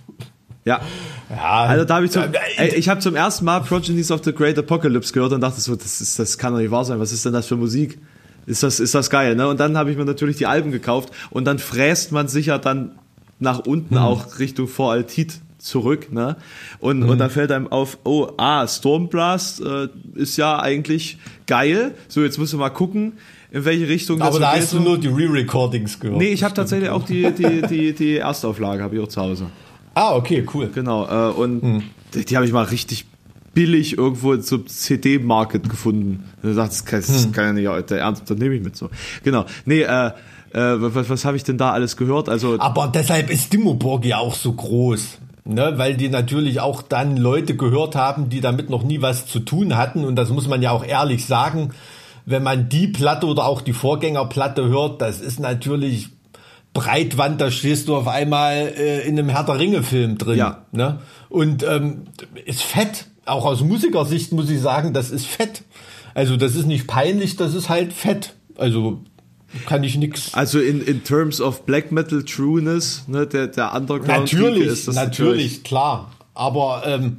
ja. Ja, also da habe ich zum, ey, ich habe zum ersten Mal Progenies of the Great Apocalypse gehört und dachte so, das ist, das kann doch nicht wahr sein. Was ist denn das für Musik? Ist das, ist das geil, ne? Und dann habe ich mir natürlich die Alben gekauft und dann fräst man sich ja dann nach unten auch Richtung Voraltit zurück, ne? Und, und dann fällt einem auf, oh, ah, Stormblast äh, ist ja eigentlich geil. So, jetzt müssen wir mal gucken, in welche Richtung Aber so da hast du nur die Re-Recordings gehört. Nee, ich habe tatsächlich auch die, die, die, die Erstauflage, habe ich auch zu Hause. Ah, okay, cool. Genau, äh, und die, die habe ich mal richtig billig irgendwo zum CD-Market gefunden. Und ich dachte, das kann, das kann ja nicht der Ernst, das nehme ich mit so. Genau. Nee, äh, äh, was, was habe ich denn da alles gehört? Also, Aber deshalb ist Dimmoburg ja auch so groß. Ne, weil die natürlich auch dann Leute gehört haben, die damit noch nie was zu tun hatten. Und das muss man ja auch ehrlich sagen. Wenn man die Platte oder auch die Vorgängerplatte hört, das ist natürlich Breitwand, da stehst du auf einmal äh, in einem Herr der Ringe-Film drin. Ja. Ne? Und ähm, ist fett. Auch aus Musikersicht muss ich sagen, das ist fett. Also das ist nicht peinlich, das ist halt fett. Also kann ich nix. also in, in terms of Black Metal Trueness, ne, der, der Underground Natürlich, ist das natürlich, klar. Aber ähm,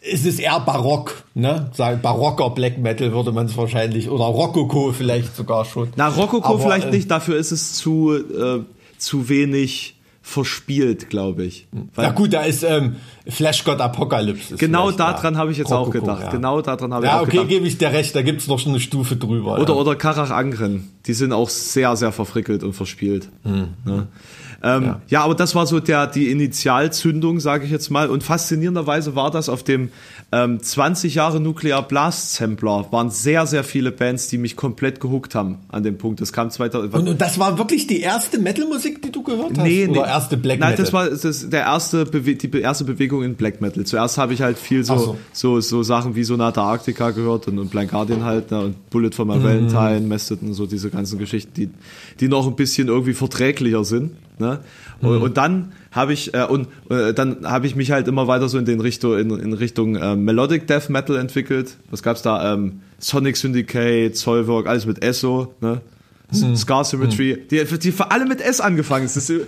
es ist eher barock, ne? Sagen barocker Black Metal würde man es wahrscheinlich oder Rokoko vielleicht sogar schon. Na, Rokoko Aber, vielleicht äh, nicht, dafür ist es zu, äh, zu wenig verspielt, glaube ich. Weil Ja gut, da ist ähm, Flash God Apocalypse. genau daran ja. habe ich jetzt auch Rokoko, gedacht. Ja. Genau daran habe ich Ja, auch okay, gedacht. gebe ich dir recht, da gibt's noch schon eine Stufe drüber. Oder, ja. oder Karach Angren. Die sind auch sehr, sehr verfrickelt und verspielt. Ne? Ähm, ja. Ja. aber das war so der, die Initialzündung, sage ich jetzt mal. Und faszinierenderweise war das auf dem ähm, 20 Jahre Nuclear Blast Sampler. Waren sehr, sehr viele Bands, die mich komplett gehuckt haben an dem Punkt. Das kam 2000. und, und das war wirklich die erste Metal-Musik, die du gehört hast? Nee, oder nee. erste Black Nein, Metal? das war das, der erste Bewe die erste Bewegung in Black Metal. Zuerst habe ich halt viel so, so. so. So, Sachen wie Sonata Arctica gehört und, und Blind Guardian halt ne, und Bullet for My Mhm. Valentine, Mastodon, so diese ganzen Geschichten, die, die noch ein bisschen irgendwie verträglicher sind. Ne? Mhm. Und, dann habe ich äh, und äh, dann habe ich mich halt immer weiter so in den Richtung in, in Richtung äh, Melodic Death Metal entwickelt. Was gab's da? Ähm, Sonic Syndicate, Zollwerk, alles mit Esso, ne? Mhm. Scar Symmetry, die, die für alle mit S angefangen. Das ist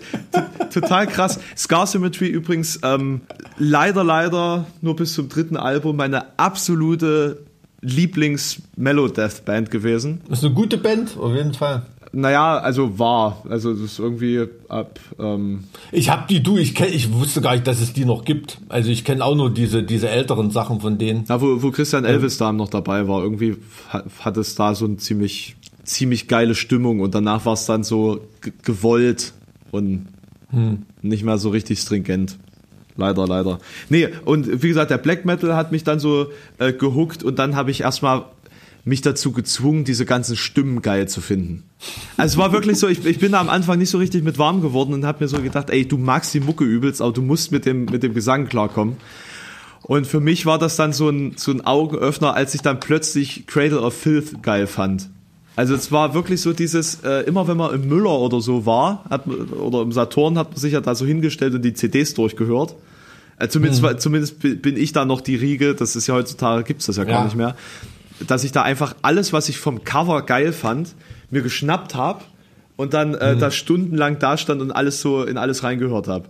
total krass. Scar Symmetry übrigens ähm, leider, leider nur bis zum dritten Album meine absolute Lieblings-Mellow-Death-Band gewesen. Das ist eine gute Band, auf jeden Fall. Naja, also war. Also das ist irgendwie ab. Ähm, Ich hab die, du, ich kenn, ich wusste gar nicht, dass es die noch gibt. Also ich kenne auch nur diese, diese älteren Sachen von denen. na, wo, wo Christian Elvis da noch dabei war, irgendwie hat, es da so eine ziemlich, ziemlich geile Stimmung und danach war es dann so ge- gewollt und nicht mehr so richtig stringent. Leider, leider. Nee, und wie gesagt, der Black Metal hat mich dann so äh, gehuckt und dann habe ich erstmal mich dazu gezwungen, diese ganzen Stimmen geil zu finden. Also es war wirklich so, ich, ich bin da am Anfang nicht so richtig mit warm geworden und habe mir so gedacht, ey, du magst die Mucke übelst, aber du musst mit dem, mit dem Gesang klarkommen. Und für mich war das dann so ein, so ein Augenöffner, als ich dann plötzlich Cradle of Filth geil fand. Also es war wirklich so dieses, äh, immer wenn man im Müller oder so war, hat, oder im Saturn hat man sich ja da so hingestellt und die CDs durchgehört. Äh, zumindest, war- zumindest bi- bin ich da noch die Riege, das ist ja heutzutage, gibt's das ja gar Ja. nicht mehr, dass ich da einfach alles, was ich vom Cover geil fand, mir geschnappt habe und dann äh, da stundenlang da stand und alles so in alles reingehört habe.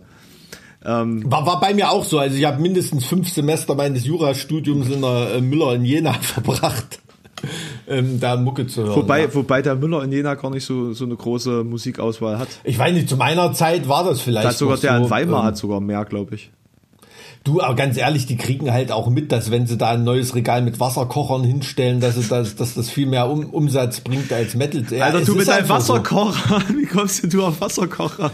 War, war bei mir auch so. Also ich habe mindestens fünf Semester meines Jurastudiums in der äh, Müller in Jena verbracht, ähm, da Mucke zu hören. Wobei, ja. wobei der Müller in Jena gar nicht so, so eine große Musikauswahl hat. Ich weiß nicht, zu meiner Zeit war das vielleicht. Hat sogar der so, in Weimar ähm, hat sogar mehr, glaube ich. Du, aber ganz ehrlich, die kriegen halt auch mit, dass wenn sie da ein neues Regal mit Wasserkochern hinstellen, dass, es das, dass das viel mehr um, Umsatz bringt als Metal. Ja, Alter, es du mit deinem einfach so. Wasserkocher, wie kommst denn du auf Wasserkocher?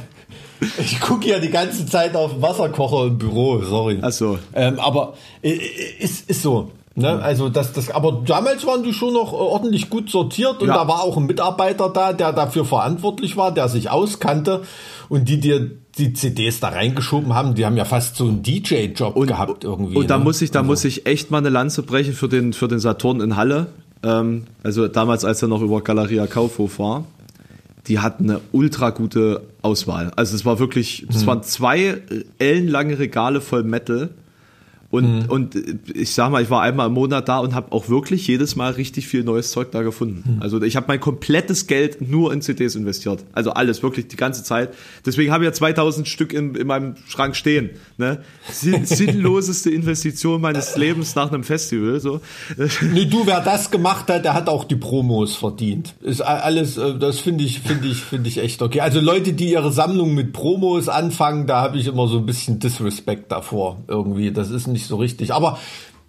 Ich gucke ja die ganze Zeit auf Wasserkocher im Büro, sorry. Ach so. Ähm, aber äh, äh, ist, ist so. Ne? Also das, das, aber damals waren die schon noch äh, ordentlich gut sortiert und Ja. da war auch ein Mitarbeiter da, der dafür verantwortlich war, der sich auskannte und die dir die CDs da reingeschoben haben, die haben ja fast so einen DJ-Job gehabt irgendwie. Und da ne? muss ich, da Also- muss ich echt mal eine Lanze brechen für den, für den Saturn in Halle. Ähm, also damals, als er noch über Galeria Kaufhof war. Die hatten eine ultra gute Auswahl. Also es war wirklich, es waren zwei ellenlange Regale voll Metal. Und, mhm. und ich sag mal, ich war einmal im Monat da und habe auch wirklich jedes Mal richtig viel neues Zeug da gefunden. Mhm. Also ich habe mein komplettes Geld nur in CDs investiert. Also alles, wirklich die ganze Zeit. Deswegen habe ich ja 2000 Stück in, in meinem Schrank stehen. Ne? Sinnloseste Investition meines Lebens nach einem Festival. So. Nee, du, wer das gemacht hat, der hat auch die Promos verdient. Ist alles, äh, das finde ich, finde ich, finde ich echt okay. Also Leute, die ihre Sammlung mit Promos anfangen, da habe ich immer so ein bisschen Disrespect davor irgendwie. Das ist nicht so richtig. Aber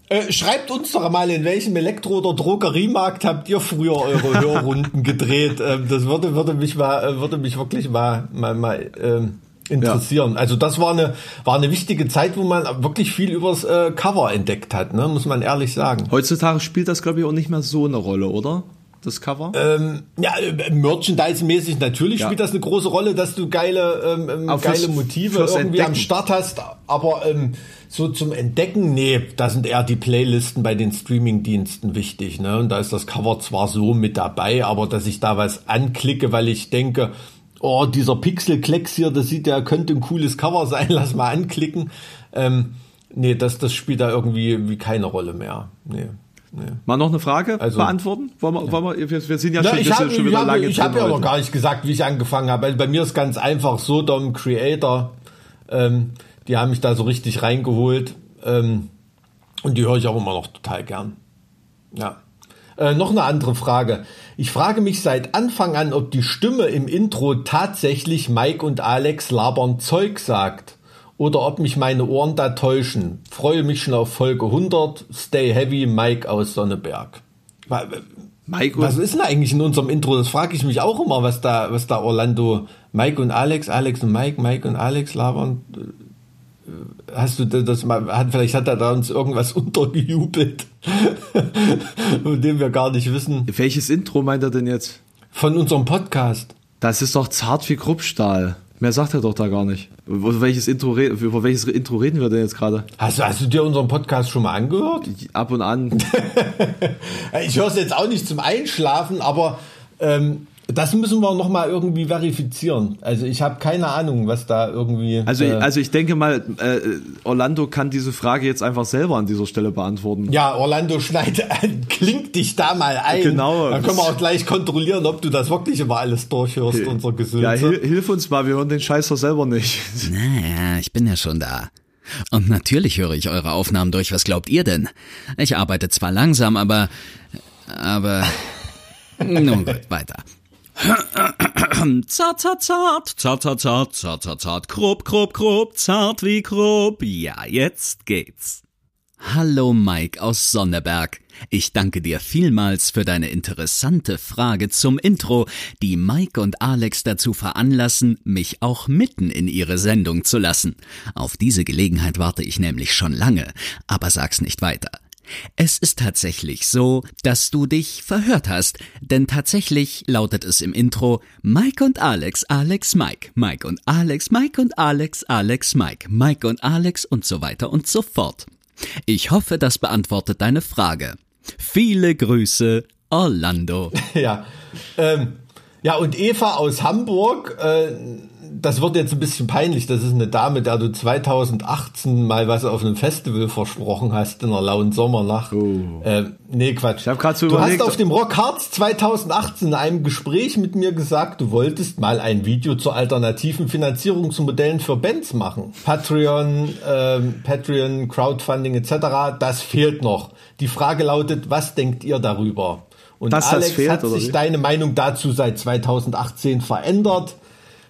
äh, schreibt uns doch mal, in welchem Elektro- oder Drogeriemarkt habt ihr früher eure Hörrunden gedreht? Ähm, das würde, würde mich mal, äh, würde mich wirklich mal, mal, mal ähm, interessieren. Ja. Also das war eine, war eine wichtige Zeit, wo man wirklich viel übers äh, Cover entdeckt hat, ne? muss man ehrlich sagen. Heutzutage spielt das, glaube ich, auch nicht mehr so eine Rolle, oder? das Cover? Ähm, ja, äh, Merchandise-mäßig natürlich ja. spielt das eine große Rolle, dass du geile, ähm, ähm geile fürs, Motive fürs irgendwie Entdecken. am Start hast. Aber ähm, so zum Entdecken, nee, da sind eher die Playlisten bei den Streaming-Diensten wichtig. Ne? Und da ist das Cover zwar so mit dabei, aber dass ich da was anklicke, weil ich denke, oh, dieser Pixel-Klecks hier, das sieht ja, könnte ein cooles Cover sein, lass mal anklicken. Ähm, nee, das, das spielt da irgendwie wie keine Rolle mehr. Nee. Nee. Mal noch eine Frage also, beantworten? Wollen wir, ja. wollen wir, wir, wir sind ja Na, schon, ich hab, schon wieder ich lange Ich habe ja noch gar nicht gesagt, wie ich angefangen habe. Also bei mir ist ganz einfach Sodom Creator. Ähm, die haben mich da so richtig reingeholt. Ähm, und die höre ich auch immer noch total gern. Ja. Äh, noch eine andere Frage. Ich frage mich seit Anfang an, ob die Stimme im Intro tatsächlich Mike und Alex labern Zeug sagt oder ob mich meine Ohren da täuschen. Freue mich schon auf Folge 100. Stay heavy, Mike aus Sonneberg. Mike was ist denn eigentlich in unserem Intro? Das frage ich mich auch immer, was da, was da Orlando, Mike und Alex, Alex und Mike, Mike und Alex labern. Hast du das mal, hat, vielleicht hat er da uns irgendwas untergejubelt, von dem wir gar nicht wissen. Welches Intro meint er denn jetzt? Von unserem Podcast. Das ist doch zart wie Kruppstahl. Mehr sagt er doch da gar nicht. Über welches Intro, über welches Intro reden wir denn jetzt gerade? Hast, hast du dir unseren Podcast schon mal angehört? Ab und an. ich höre es jetzt auch nicht zum Einschlafen, aber ähm, das müssen wir noch mal irgendwie verifizieren. Also ich habe keine Ahnung, was da irgendwie. Also, äh, also ich denke mal, äh, Orlando kann diese Frage jetzt einfach selber an dieser Stelle beantworten. Ja, Orlando schneid an, klingt dich da mal ein. Genau. Dann können wir auch gleich kontrollieren, ob du das wirklich immer alles durchhörst, hey, unser Gesülze. Ja, hil hilf uns mal, wir hören den Scheiß doch selber nicht. Naja, ich bin ja schon da. Und natürlich höre ich eure Aufnahmen durch. Was glaubt ihr denn? Ich arbeite zwar langsam, aber. Aber. Nun gut, weiter. zart, zart, zart, zart, zart, zart, zart, zart, zart, grob, grob, grob, zart wie grob. Ja, jetzt geht's. Hallo Mike aus Sonneberg. Ich danke dir vielmals für deine interessante Frage zum Intro, die Mike und Alex dazu veranlassen, mich auch mitten in ihre Sendung zu lassen. Auf diese Gelegenheit warte ich nämlich schon lange, aber sag's nicht weiter. Es ist tatsächlich so, dass du dich verhört hast, denn tatsächlich lautet es im Intro Mike und Alex, Alex, Mike, Mike und Alex, Mike und Alex, Alex, Mike, Mike und Alex und so weiter und so fort. Ich hoffe, das beantwortet deine Frage. Viele Grüße, Orlando. Ja, ähm, ja und Eva aus Hamburg, äh, das wird jetzt ein bisschen peinlich. Das ist eine Dame, der du 2018 mal was auf einem Festival versprochen hast in einer lauen Sommernacht. Oh. Äh, nee, Quatsch. Ich hab grad so du überlegt, hast auf dem Rock Hearts 2018 in einem Gespräch mit mir gesagt, du wolltest mal ein Video zu alternativen Finanzierungsmodellen für Bands machen. Patreon, ähm, Patreon, Crowdfunding etc. Das fehlt noch. Die Frage lautet, was denkt ihr darüber? Und Dass Alex, fehlt, hat sich deine Meinung dazu seit 2018 verändert?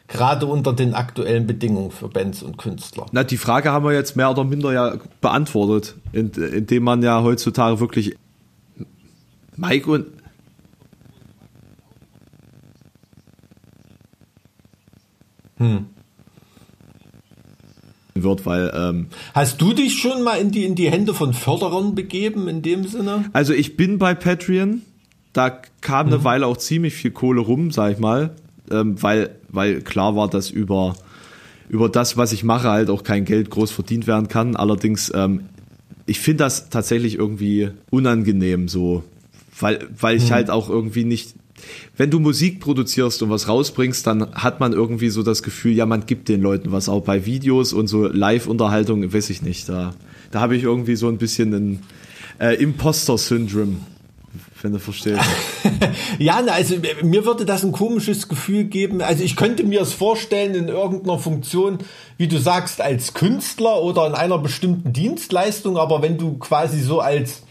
Gerade unter den aktuellen Bedingungen für Bands und Künstler? Na, die Frage haben wir jetzt mehr oder minder ja beantwortet, indem man ja heutzutage wirklich Mike und hm. wird, weil ähm, hast du dich schon mal in die in die Hände von Förderern begeben in dem Sinne? Also ich bin bei Patreon, da kam eine mhm. Weile auch ziemlich viel Kohle rum, sag ich mal ähm, weil, weil klar war, dass über, über das, was ich mache, halt auch kein Geld groß verdient werden kann. Allerdings, ähm, ich finde das tatsächlich irgendwie unangenehm so, weil, weil ich hm. halt auch irgendwie nicht wenn du Musik produzierst und was rausbringst, dann hat man irgendwie so das Gefühl, ja, man gibt den Leuten was, auch bei Videos und so Live-Unterhaltung, weiß ich nicht. Da, da habe ich irgendwie so ein bisschen ein äh, Imposter-Syndrom, wenn du verstehst. ja, also mir würde das ein komisches Gefühl geben. Also ich könnte mir es vorstellen in irgendeiner Funktion, wie du sagst, als Künstler oder in einer bestimmten Dienstleistung, aber wenn du quasi so als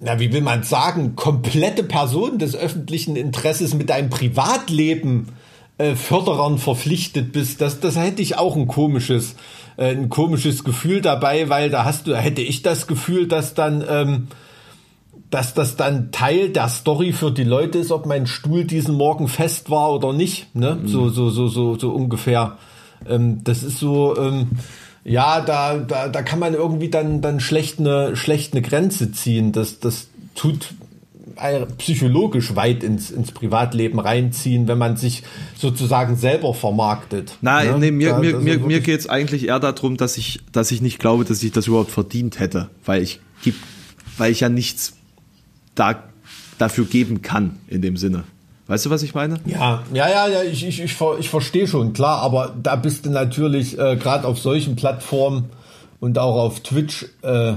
na, wie will man sagen, komplette Person des öffentlichen Interesses mit deinem Privatleben äh, Förderern verpflichtet bist, das, das hätte ich auch ein komisches, äh, ein komisches Gefühl dabei, weil da hast du, hätte ich das Gefühl, dass dann, ähm, dass das dann Teil der Story für die Leute ist, ob mein Stuhl diesen Morgen fest war oder nicht, ne? Mhm. So, so, so, so, so ungefähr. Ähm, das ist so, ähm, ja, da, da, da kann man irgendwie dann, dann schlecht eine, schlecht eine Grenze ziehen. Das, das tut psychologisch weit ins, ins Privatleben reinziehen, wenn man sich sozusagen selber vermarktet. Nein, ne? nee, mir, da, mir, mir, mir geht es eigentlich eher darum, dass ich, dass ich nicht glaube, dass ich das überhaupt verdient hätte, weil ich, weil ich ja nichts da, dafür geben kann in dem Sinne. Weißt du, was ich meine? Ja, ja, ja, ja ich, ich, ich, ich verstehe schon, klar, aber da bist du natürlich äh, gerade auf solchen Plattformen und auch auf Twitch äh,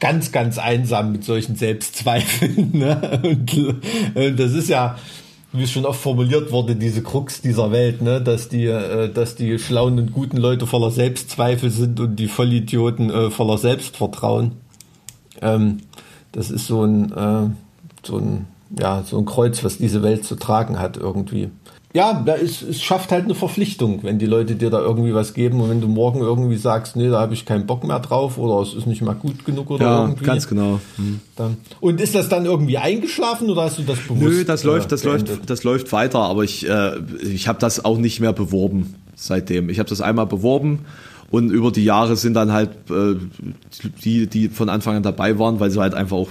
ganz, ganz einsam mit solchen Selbstzweifeln. Ne? Und, äh, das ist ja, wie es schon oft formuliert wurde, diese Krux dieser Welt, ne? dass die, äh, dass die schlauen und guten Leute voller Selbstzweifel sind und die Vollidioten äh, voller Selbstvertrauen. Ähm, das ist so ein, äh, so ein ja, so ein Kreuz, was diese Welt zu tragen hat irgendwie. Ja, da ist, es schafft halt eine Verpflichtung, wenn die Leute dir da irgendwie was geben und wenn du morgen irgendwie sagst, nee, da habe ich keinen Bock mehr drauf oder es ist nicht mal gut genug oder ja, irgendwie. ganz genau. Mhm. Dann. Und ist das dann irgendwie eingeschlafen oder hast du das bewusst? Nö, das läuft, das beendet? läuft, das läuft weiter, aber ich, äh, ich habe das auch nicht mehr beworben seitdem. Ich habe das einmal beworben und über die Jahre sind dann halt äh, die, die von Anfang an dabei waren, weil sie halt einfach auch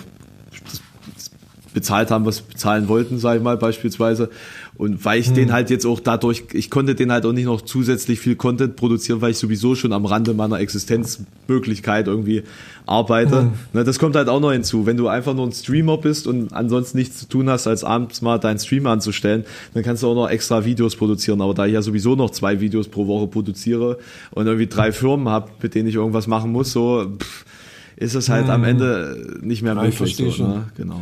bezahlt haben, was bezahlen wollten, sage ich mal beispielsweise. Und weil ich hm. den halt jetzt auch dadurch, ich konnte den halt auch nicht noch zusätzlich viel Content produzieren, weil ich sowieso schon am Rande meiner Existenzmöglichkeit irgendwie arbeite. Hm. Ne, das kommt halt auch noch hinzu. Wenn du einfach nur ein Streamer bist und ansonsten nichts zu tun hast, als abends mal deinen Stream anzustellen, dann kannst du auch noch extra Videos produzieren. Aber da ich ja sowieso noch zwei Videos pro Woche produziere und irgendwie drei Firmen habe, mit denen ich irgendwas machen muss, so pff, ist es halt hm. am Ende nicht mehr möglich. So, ne? Genau.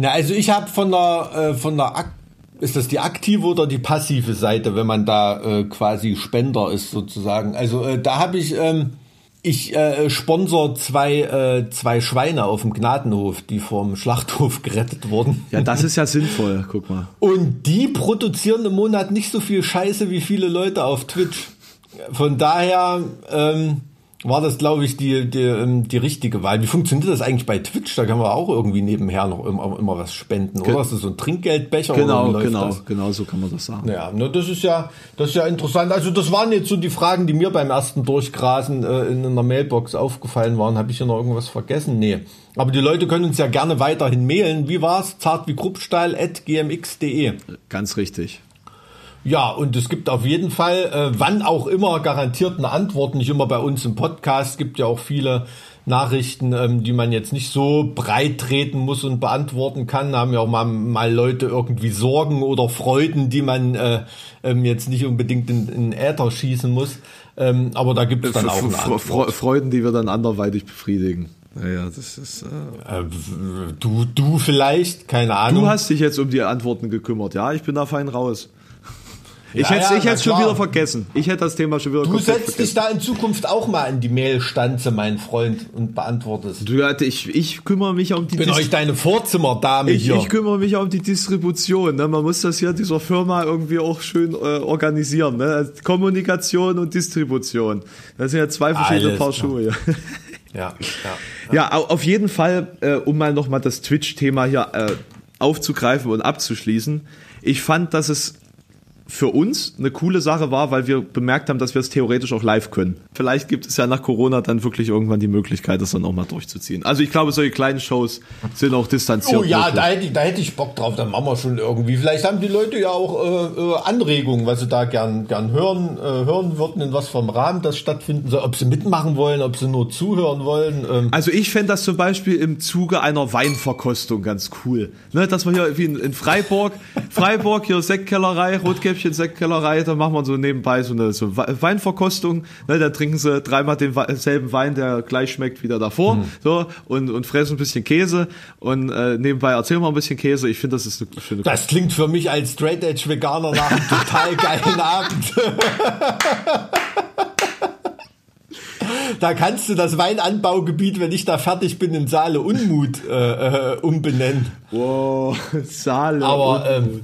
Na, also ich habe von der äh, von der Ak ist das die aktive oder die passive Seite, wenn man da äh, quasi Spender ist sozusagen. Also äh, da habe ich ähm, ich äh, sponsor zwei äh, zwei Schweine auf dem Gnadenhof, die vom Schlachthof gerettet wurden. Ja, das ist ja sinnvoll. Guck mal. Und die produzieren im Monat nicht so viel Scheiße wie viele Leute auf Twitch. Von daher ähm, war das, glaube ich, die, die, ähm, die richtige Wahl. Wie funktioniert das eigentlich bei Twitch? Da kann man auch irgendwie nebenher noch immer, immer was spenden, oder? Ist das so ein Trinkgeldbecher? Genau, genau, das? genau, so kann man das sagen. Ja, ne, das ist ja, das ist ja interessant. Also das waren jetzt so die Fragen, die mir beim ersten Durchgrasen äh, in einer Mailbox aufgefallen waren. Habe ich hier noch irgendwas vergessen? Nee. Aber die Leute können uns ja gerne weiterhin mailen. Wie war's? Zart wie Kruppstahl at gmx.de. Ganz richtig. Ja, und es gibt auf jeden Fall, äh, wann auch immer, garantiert eine Antwort. Nicht immer bei uns im Podcast. Es gibt ja auch viele Nachrichten, ähm, die man jetzt nicht so breit treten muss und beantworten kann. Da haben ja auch mal, mal Leute irgendwie Sorgen oder Freuden, die man äh, ähm, jetzt nicht unbedingt in, in Äther schießen muss. Ähm, aber da gibt es dann auch eine Antwort. Freuden, die wir dann anderweitig befriedigen. Naja, das ist. Äh, äh, du, du vielleicht, keine Ahnung. Du hast dich jetzt um die Antworten gekümmert, ja? Ich bin da fein raus. Ich ja, hätte es ja, schon wieder vergessen. Ich hätte das Thema schon wieder Du setzt vergessen. dich da in Zukunft auch mal in die Mailstanze, mein Freund, und beantwortest. Du, ich, ich kümmere mich um die... Ich bin euch deine Vorzimmerdame ich, hier. Ich kümmere mich um die Distribution. Ne? Man muss das hier dieser Firma irgendwie auch schön äh, organisieren. Ne? Kommunikation und Distribution. Das sind ja zwei verschiedene Alles Paar Schuhe. Ja. Ja, ja, ja. auf jeden Fall, äh, um mal nochmal das Twitch-Thema hier äh, aufzugreifen und abzuschließen. Ich fand, dass es für uns eine coole Sache war, weil wir bemerkt haben, dass wir es theoretisch auch live können. Vielleicht gibt es ja nach Corona dann wirklich irgendwann die Möglichkeit, das dann auch mal durchzuziehen. Also ich glaube, solche kleinen Shows sind auch distanziert. Oh ja, da hätte, ich, da hätte ich Bock drauf, dann machen wir schon irgendwie. Vielleicht haben die Leute ja auch äh, äh, Anregungen, was sie da gern, gern hören, äh, hören würden, in was vom Rahmen das stattfinden soll, ob sie mitmachen wollen, ob sie nur zuhören wollen. Ähm. Also ich fände das zum Beispiel im Zuge einer Weinverkostung ganz cool. Ne, dass wir hier wie in, in Freiburg, Freiburg, hier Sektkellerei, Rotkäppchen, Sektkellerei, da machen wir so nebenbei so eine so Weinverkostung. Ne, da trinken sie dreimal denselben Wein, der gleich schmeckt wie der davor. Mhm. So, und, und fressen ein bisschen Käse. Und äh, nebenbei erzählen wir ein bisschen Käse. Ich finde, das ist eine schöne Das klingt für mich als Straight Edge Veganer nach einem total geilen Abend. da kannst du das Weinanbaugebiet, wenn ich da fertig bin, in Saale Unmut äh, äh, umbenennen. Wow, Saale Aber ähm,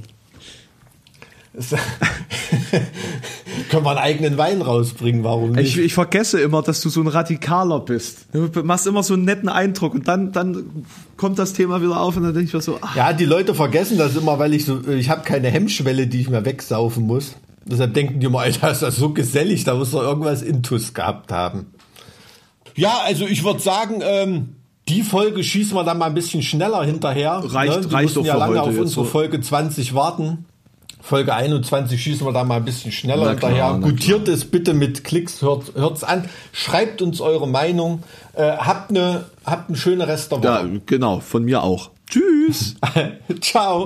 Können wir einen eigenen Wein rausbringen, warum nicht? Ich, ich, vergesse immer, dass du so ein Radikaler bist. Du machst immer so einen netten Eindruck und dann, dann kommt das Thema wieder auf und dann denke ich mir so. Ach. Ja, die Leute vergessen das immer, weil ich so, ich habe keine Hemmschwelle, die ich mir wegsaufen muss. Deshalb denken die immer, Alter, ist das so gesellig, da muss doch irgendwas Intus gehabt haben. Ja, also ich würde sagen, ähm, die Folge schießen wir dann mal ein bisschen schneller hinterher. Reicht, ne? reicht doch ja lange auf unsere so. Folge 20 warten. Folge 21 schießen wir da mal ein bisschen schneller na hinterher. Gutiert es bitte mit Klicks, hört, hört's an. Schreibt uns eure Meinung. Äh, habt eine, habt eine schöne Restaurant. Ja, genau, von mir auch. Tschüss. Ciao.